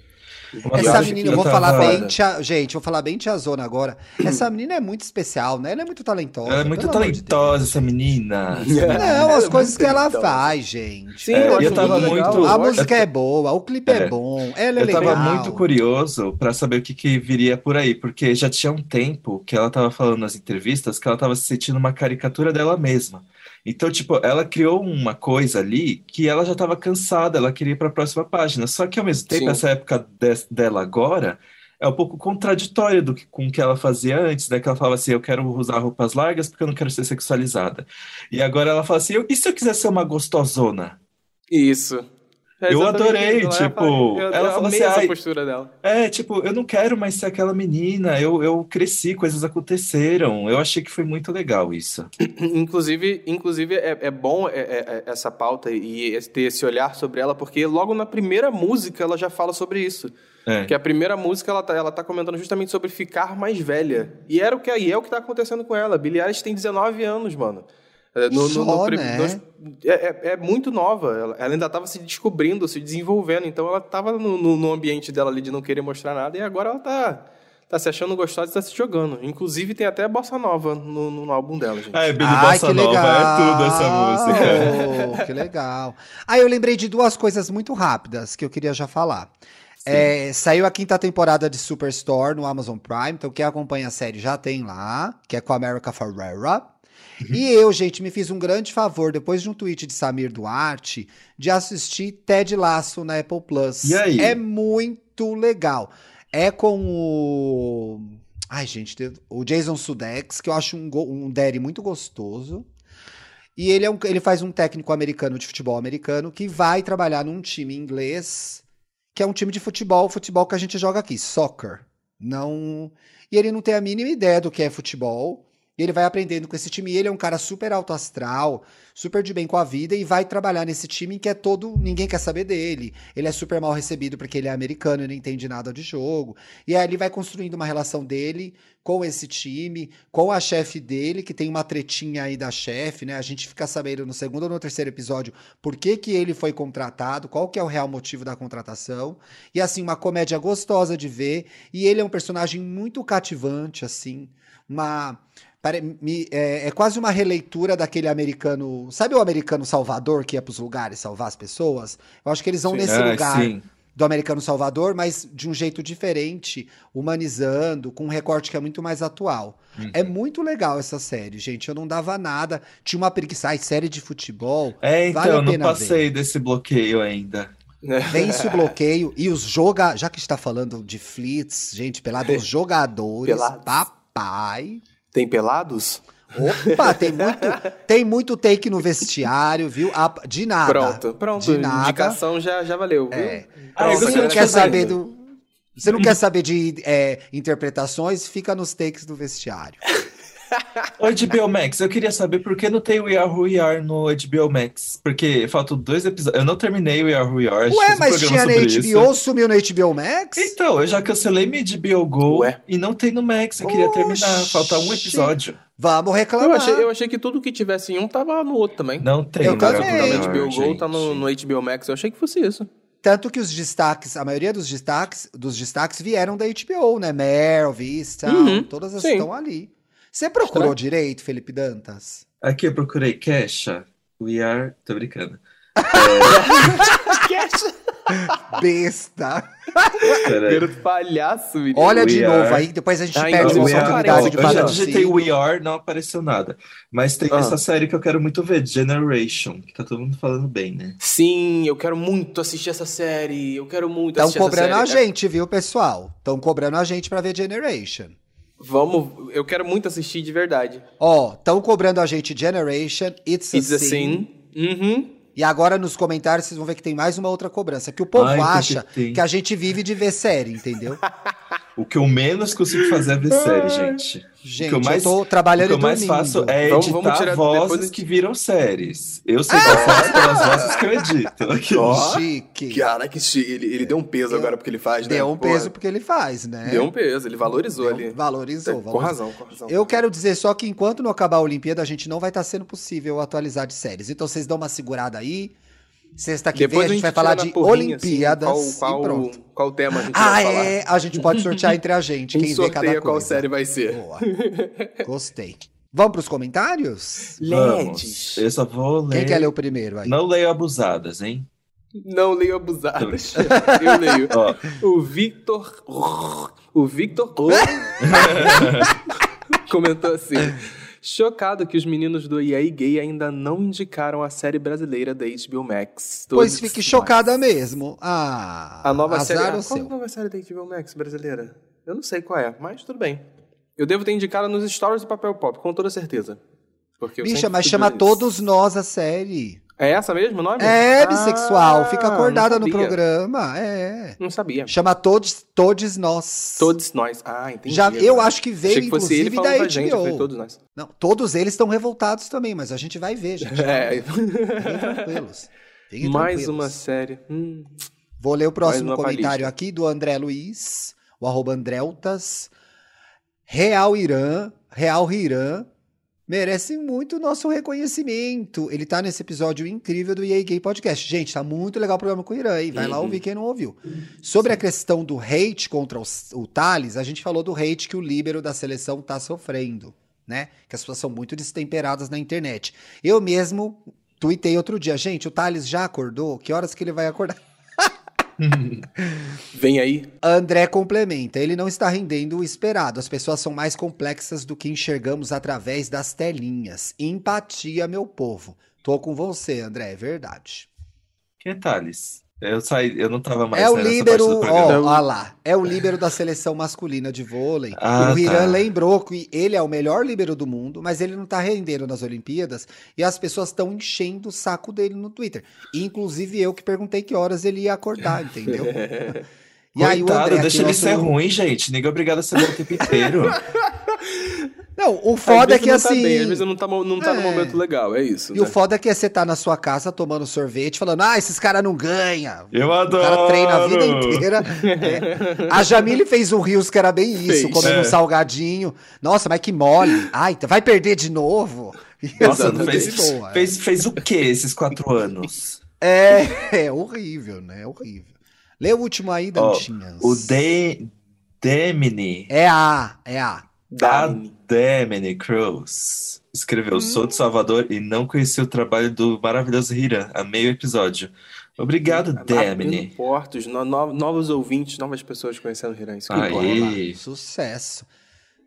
Speaker 2: Essa menina, eu vou
Speaker 1: tava-
Speaker 2: falar bem, tia, gente, vou falar bem tiazona agora. Essa menina é muito especial, né? Ela é muito talentosa.
Speaker 1: Ela é muito
Speaker 2: amor de
Speaker 1: talentosa, essa menina.
Speaker 2: Deus. Não,
Speaker 3: Ela
Speaker 2: as
Speaker 3: é
Speaker 2: coisas que ela
Speaker 3: talentosa.
Speaker 2: faz, gente.
Speaker 3: Sim,
Speaker 1: É,
Speaker 3: eu
Speaker 1: eu tava
Speaker 3: muito
Speaker 2: A
Speaker 3: eu
Speaker 2: música é boa, o clipe é,
Speaker 1: É.
Speaker 2: bom, ela é
Speaker 1: Eu
Speaker 2: legal.
Speaker 1: tava muito curioso pra saber o que, que viria por aí, porque já tinha um tempo que ela tava falando nas entrevistas que ela tava se sentindo uma caricatura dela mesma. Então, tipo, ela criou uma coisa ali que ela já tava cansada, ela queria ir pra próxima página. Só que ao mesmo tempo,
Speaker 3: Sim.
Speaker 1: essa época de- dela agora é um pouco contraditória do que, com o que ela fazia antes, né? Que ela falava assim, eu quero usar roupas largas porque eu não quero ser sexualizada. E agora ela fala assim, "Eu- e se eu quiser ser uma gostosona?
Speaker 3: Isso. É
Speaker 1: Eu adorei,
Speaker 3: isso.
Speaker 1: tipo,
Speaker 3: eu,
Speaker 1: ela falou assim,
Speaker 3: essa
Speaker 1: "Ai,
Speaker 3: postura dela.
Speaker 1: É, tipo, eu não quero mais ser aquela menina. Eu, eu cresci, coisas aconteceram. Eu achei que foi muito legal isso. <clears throat>
Speaker 3: Inclusive, inclusive é, é bom é, é, é, essa pauta e ter esse olhar sobre ela, porque logo na primeira música ela já fala sobre isso.
Speaker 1: É.
Speaker 3: Que a primeira música ela tá, ela tá comentando justamente sobre ficar mais velha. E era o que e é o que tá acontecendo com ela. Billie Eilish tem 19 anos, mano. É, No, no- no
Speaker 2: Só,
Speaker 3: pri-
Speaker 2: né?
Speaker 3: nos- é, é- é muito nova. Ela, ela ainda estava se descobrindo, se desenvolvendo. Então ela estava no, no- no ambiente dela ali de não querer mostrar nada. E agora ela tá, tá se achando gostosa e tá se jogando. Inclusive tem até bossa nova no, no- no álbum dela, gente.
Speaker 1: Ai, Billy
Speaker 2: Ai,
Speaker 1: Bossa
Speaker 2: que
Speaker 1: Nova
Speaker 2: legal!
Speaker 1: é tudo essa música.
Speaker 2: que legal. Aí eu lembrei de duas coisas muito rápidas que eu queria já falar. É, saiu a quinta temporada de Superstore no Amazon Prime, então quem acompanha a série já tem lá, que é com a America Ferrera. E eu, gente, me fiz um grande favor, depois de um tweet de Samir Duarte, de assistir Ted Lasso na Apple Plus.
Speaker 1: E aí?
Speaker 2: É muito legal. É com o. Ai, gente, o Jason Sudeikis, que eu acho um, go- um daddy muito gostoso. E ele, é um, ele faz um técnico americano de futebol americano que vai trabalhar num time inglês, que é um time de futebol, futebol que a gente joga aqui, soccer. Não. E ele não tem a mínima ideia do que é futebol. Ele vai aprendendo com esse time. E ele é um cara super alto astral, super de bem com a vida e vai trabalhar nesse time que é todo. Ninguém quer saber dele. Ele é super mal recebido porque ele é americano e não entende nada de jogo. E aí ele vai construindo uma relação dele com esse time, com a chefe dele, que tem uma tretinha aí da chefe, né? A gente fica sabendo no segundo ou no terceiro episódio por que, que ele foi contratado, qual que é o real motivo da contratação. E assim, uma comédia gostosa de ver. E ele é um personagem muito cativante, assim. Uma. Pare- me- é, é quase uma releitura daquele americano. Sabe o americano Salvador que ia pros lugares salvar as pessoas? Eu acho que eles vão
Speaker 3: Sim.
Speaker 2: nesse
Speaker 1: Ah,
Speaker 2: lugar
Speaker 1: sim.
Speaker 2: do americano Salvador, mas de um jeito diferente, humanizando, com um recorte que é muito mais atual.
Speaker 1: Uhum.
Speaker 2: É muito legal essa série, gente. Eu não dava nada. Tinha uma preguiça. Ai, série de futebol.
Speaker 1: É, então,
Speaker 2: Vale a
Speaker 1: eu não
Speaker 2: pena
Speaker 1: passei desse bloqueio ainda.
Speaker 2: Vence o bloqueio. E os joga. Já que está falando de flits, gente, pelado, os <laughs> jogadores.
Speaker 3: Pelados.
Speaker 2: Papai.
Speaker 3: Tem pelados?
Speaker 2: Opa, tem muito, tem muito take no vestiário, viu? Ah, De nada.
Speaker 3: Pronto, pronto.
Speaker 2: De nada.
Speaker 3: Indicação já, já valeu, viu?
Speaker 2: É.
Speaker 1: Ah, eu
Speaker 2: Você não quer saber do. Você não quer saber de é, interpretações? Fica nos takes do vestiário. <laughs>
Speaker 1: O HBO Max, eu queria saber por que não tem We Are Who We Are no HBO Max. Porque faltam dois episódios. Eu não terminei We Are Who We Are.
Speaker 2: Ué,
Speaker 1: um
Speaker 2: mas tinha na HBO,
Speaker 1: isso.
Speaker 2: sumiu no HBO Max?
Speaker 1: Então, eu já cancelei minha HBO Go
Speaker 3: Ué?
Speaker 1: e não tem no Max. Eu queria terminar.
Speaker 2: Oxi.
Speaker 1: Falta um episódio.
Speaker 2: Vamos reclamar.
Speaker 3: Eu achei, eu achei que tudo que tivesse em um tava no outro também.
Speaker 1: Não tem
Speaker 2: Eu
Speaker 1: Are
Speaker 2: também.
Speaker 3: Tá no HBO Go, tá no, no HBO Max. Eu achei que fosse isso.
Speaker 2: Tanto que os destaques, a maioria dos destaques, dos destaques vieram da HBO, né? Meryl, Vista,
Speaker 3: Uhum,
Speaker 2: todas as
Speaker 3: sim.
Speaker 2: estão ali. Você procurou direito, Felipe Dantas?
Speaker 1: Aqui eu procurei Kesha. We Are. Tô brincando. <laughs>
Speaker 2: Besta.
Speaker 1: Peraí.
Speaker 3: Garoto palhaço, menino.
Speaker 2: Olha
Speaker 1: We
Speaker 2: de
Speaker 1: are-
Speaker 2: novo aí, depois a gente
Speaker 3: Ah,
Speaker 2: perde a oportunidade de
Speaker 3: eu
Speaker 1: eu já digitei. We Are, não apareceu nada. Mas tem
Speaker 3: Ah.
Speaker 1: essa série que eu quero muito ver, Generation, que tá todo mundo falando bem, né?
Speaker 3: Sim, eu quero muito assistir essa série. Eu quero muito
Speaker 2: Estão
Speaker 3: assistir essa
Speaker 2: cobrando a
Speaker 3: série.
Speaker 2: gente, viu, pessoal? Estão cobrando a gente pra ver Generation.
Speaker 3: Vamos, eu quero muito assistir de verdade.
Speaker 2: Ó, estão cobrando a gente Generation, It's a,
Speaker 3: It's a
Speaker 2: Sin.
Speaker 3: Sin. Uhum.
Speaker 2: E agora nos comentários vocês vão ver que tem mais uma outra cobrança. Que o povo
Speaker 1: Ai,
Speaker 2: acha
Speaker 1: tem.
Speaker 2: que a gente vive de ver série, entendeu? <laughs>
Speaker 1: O que eu menos consigo fazer é ver série, gente.
Speaker 2: Gente,
Speaker 1: o que eu mais,
Speaker 2: eu tô
Speaker 1: o
Speaker 2: trabalhando
Speaker 1: que eu mais
Speaker 2: dormindo.
Speaker 1: faço é
Speaker 3: Vamos-
Speaker 1: editar
Speaker 3: vamos tirar-
Speaker 1: vozes
Speaker 3: depois
Speaker 1: que viram séries. Eu sei que eu faço pelas vozes que eu edito. <laughs> Aqui.
Speaker 3: Ó.
Speaker 2: Chique.
Speaker 3: Cara, que chique. Ele, ele deu um peso
Speaker 2: Deu-
Speaker 3: agora porque ele faz, né?
Speaker 2: Deu um
Speaker 3: Pô,
Speaker 2: peso porque ele faz, né?
Speaker 3: Deu um peso, ele valorizou
Speaker 2: Deu-
Speaker 3: ali.
Speaker 2: Valorizou,
Speaker 3: Com
Speaker 2: valorizou.
Speaker 3: razão, com razão.
Speaker 2: Eu quero dizer só que enquanto não acabar a Olimpíada, a gente não vai estar sendo possível atualizar de séries. Então vocês dão uma segurada aí. Sexta que vem a gente vai falar de
Speaker 3: porrinha,
Speaker 2: Olimpíadas
Speaker 3: assim, qual,
Speaker 2: e
Speaker 3: qual,
Speaker 2: pronto.
Speaker 3: qual tema a gente
Speaker 2: Ah,
Speaker 3: vai falar.
Speaker 2: é. A gente pode sortear entre a gente.
Speaker 3: Quem
Speaker 2: vê cada coisa.
Speaker 3: qual série vai ser.
Speaker 2: Boa. Gostei. Vamos pros comentários?
Speaker 1: Vamos. Eu só vou ler.
Speaker 2: Quem quer ler o primeiro aí?
Speaker 1: Não leio abusadas, hein?
Speaker 3: Não leio abusadas. Eu leio.
Speaker 1: Ó,
Speaker 3: O Victor. O Victor <laughs> comentou assim. Chocado que os meninos do EA Gay ainda não indicaram a série brasileira da HBO Max.
Speaker 2: Pois fique chocada mesmo. Ah,
Speaker 3: A nova
Speaker 2: azar
Speaker 3: série.
Speaker 2: o
Speaker 3: Ah, qual é a nova série da HBO Max brasileira? Eu não sei qual é, mas tudo bem. Eu devo ter indicado nos stories do Papel Pop, com toda certeza. Porque eu
Speaker 2: Bicha, mas chama
Speaker 3: olho
Speaker 2: todos nós a série.
Speaker 3: É essa mesmo o nome?
Speaker 2: É,
Speaker 3: Ah,
Speaker 2: bissexual. Fica acordada no programa. É.
Speaker 3: Não sabia.
Speaker 2: Chama todos, todos nós.
Speaker 3: Todos nós. Ah, entendi.
Speaker 2: Já, eu acho que veio,
Speaker 3: Achei que fosse ele
Speaker 2: inclusive,
Speaker 3: falando
Speaker 2: da
Speaker 3: pra gente, falei
Speaker 2: HBO.
Speaker 3: todos nós.
Speaker 2: Não, todos eles estão revoltados também, mas a gente vai ver, gente.
Speaker 3: É,
Speaker 2: Fiquem tranquilos. Fiquem <laughs>
Speaker 3: mais
Speaker 2: tranquilos.
Speaker 3: uma série. Hum.
Speaker 2: Vou ler o próximo comentário
Speaker 3: palista.
Speaker 2: aqui do André Luiz, o arroba Andreltas. Real Irã, Real Irã. Merece muito o nosso reconhecimento. Ele tá nesse episódio incrível do EA Gay Podcast. Gente, tá muito legal o programa com o Irã, hein? Vai lá
Speaker 3: Uhum.
Speaker 2: ouvir quem não ouviu. Sobre a questão do hate contra o, o Thales, a gente falou do hate que o líbero da seleção tá sofrendo, né? Que as pessoas são muito destemperadas na internet. Eu mesmo tuitei outro dia, gente, o Thales já acordou? Que horas que ele vai acordar? <laughs>
Speaker 3: Vem aí.
Speaker 2: André complementa, ele não está rendendo o esperado. As pessoas são mais complexas do que enxergamos através das telinhas. Empatia, meu povo. Tô com você, André, é verdade.
Speaker 1: Que Thales? Eu saí, eu não tava mais
Speaker 2: é o líbero, ó, ó lá, é o líbero da seleção masculina de vôlei.
Speaker 1: Ah,
Speaker 2: o Hiran
Speaker 1: tá.
Speaker 2: lembrou que ele é o melhor líbero do mundo, mas ele não tá rendendo nas Olimpíadas e as pessoas estão enchendo o saco dele no Twitter. Inclusive eu que perguntei que horas ele ia acordar, entendeu? <laughs> E aí o
Speaker 1: Coitado,
Speaker 2: André,
Speaker 1: deixa ele
Speaker 2: nosso-
Speaker 1: ser ruim, gente. Ninguém é obrigado a ser bom o tempo inteiro. <laughs>
Speaker 2: Não, o foda é que
Speaker 3: não tá
Speaker 2: assim.
Speaker 3: bem, às vezes não tá, não tá no
Speaker 2: É.
Speaker 3: momento legal, é isso.
Speaker 2: E o
Speaker 3: né?
Speaker 2: foda é que é você tá na sua casa tomando sorvete, falando, ah, esses caras não ganham.
Speaker 1: Eu
Speaker 2: O
Speaker 1: adoro.
Speaker 2: cara treina a vida inteira. <laughs> É. A Jamile fez um Rios que era bem isso,
Speaker 3: Fez.
Speaker 2: comendo um
Speaker 1: É.
Speaker 2: salgadinho. Nossa, mas que mole. Ai, vai perder de novo. <laughs>
Speaker 1: Nossa,
Speaker 2: tá
Speaker 1: fez,
Speaker 2: boa, é.
Speaker 1: fez, fez o que esses quatro anos?
Speaker 2: É, <laughs> é horrível, né? É horrível. Lê o último aí, Dantinhas.
Speaker 1: O De, Demini,
Speaker 2: É a, é a.
Speaker 1: da
Speaker 3: Dani.
Speaker 1: Demini Cruz, escreveu: Sou
Speaker 2: Hum.
Speaker 1: de Salvador e não conheci o trabalho do maravilhoso Hiram a meio episódio. Obrigado,
Speaker 3: Abrindo
Speaker 1: Demini.
Speaker 3: portos, no- no- novos ouvintes, novas pessoas conhecendo o Hiran. Isso
Speaker 1: Aí.
Speaker 2: Sucesso.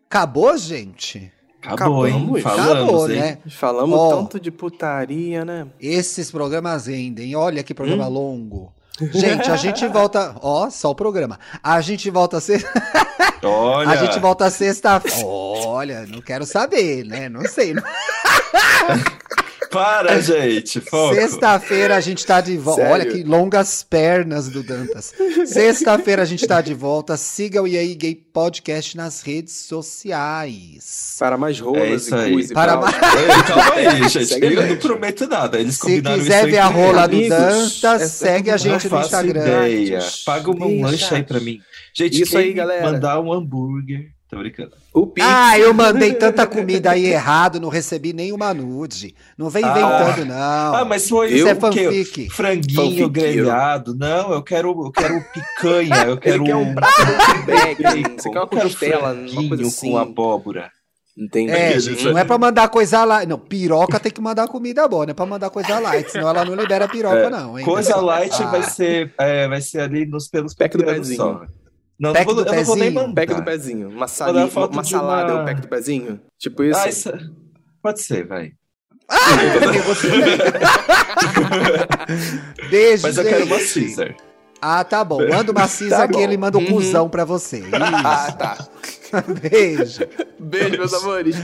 Speaker 2: Acabou, gente?
Speaker 1: Acabou, hein?
Speaker 3: Acabamos.
Speaker 1: Falamos,
Speaker 2: Acabou,
Speaker 1: hein?
Speaker 2: né?
Speaker 3: Falamos
Speaker 2: Ó.
Speaker 3: tanto de putaria, né?
Speaker 2: Esses programas rendem. Olha que programa
Speaker 3: Hum?
Speaker 2: longo. <laughs> Gente, a gente volta. Ó, só o programa. A gente volta a ser. <laughs>
Speaker 1: Olha,
Speaker 2: A gente volta sexta. Olha, não quero saber, né? Não sei. <laughs>
Speaker 1: para, gente.
Speaker 2: Sexta-feira a gente tá de volta. Olha que longas pernas do Dantas. Sexta-feira a gente tá de volta. Siga o E aí Gay Podcast nas redes sociais.
Speaker 3: Para mais
Speaker 1: É
Speaker 3: rolas
Speaker 1: isso
Speaker 3: e e
Speaker 2: Para mais-
Speaker 1: calma aí, <laughs> gente. Eu não prometo nada. Eles
Speaker 2: Se quiser
Speaker 1: isso
Speaker 2: ver a rola do
Speaker 3: amigos.
Speaker 2: Dantas,
Speaker 3: É-
Speaker 2: segue a
Speaker 3: é
Speaker 2: gente no Instagram.
Speaker 1: ideia. Paga um
Speaker 3: Deixa.
Speaker 1: lanche aí pra mim. Gente,
Speaker 3: Isso
Speaker 1: quem
Speaker 3: aí, galera.
Speaker 1: mandar um hambúrguer. Tô brincando.
Speaker 3: O Pix.
Speaker 2: Ah, eu mandei tanta comida aí errado, não recebi nenhuma nude. Não vem
Speaker 1: Ah.
Speaker 2: inventando, não.
Speaker 1: Ah, mas foi
Speaker 2: Isso
Speaker 3: Eu-
Speaker 2: é fanfic.
Speaker 1: Franguinho grelhado. Não, eu quero, eu quero picanha. Eu <laughs> quero
Speaker 3: quer um prato de <laughs> bacon, você quer uma costela, uma coisa assim.
Speaker 1: com abóbora.
Speaker 3: Entendi.
Speaker 2: É, não é pra mandar coisa light. Não, piroca tem que mandar comida boa, não é pra mandar coisa light, senão ela não libera piroca,
Speaker 1: É,
Speaker 2: não, hein?
Speaker 1: Coisa
Speaker 2: pessoal?
Speaker 1: light
Speaker 2: Ah.
Speaker 1: vai ser, é, vai ser ali nos pelos pequenos só. Não,
Speaker 2: Pack
Speaker 1: não vou,
Speaker 2: do
Speaker 1: eu não vou nem
Speaker 2: pezinho.
Speaker 1: mandar.
Speaker 3: Pack do pezinho. Uma, sali... uma, uma salada
Speaker 1: uma-
Speaker 3: é o pack do pezinho? Tipo isso?
Speaker 1: Ah, isso- Pode ser, vai. <laughs>
Speaker 2: Beijo,
Speaker 1: Mas eu quero uma Caesar.
Speaker 2: Ah, tá bom. Manda uma Cisa
Speaker 3: Tá
Speaker 2: que ele manda um
Speaker 3: Uhum.
Speaker 2: cuzão pra você.
Speaker 3: Ah, tá.
Speaker 2: Isso. <laughs> Beijo.
Speaker 3: Beijo, meus amores.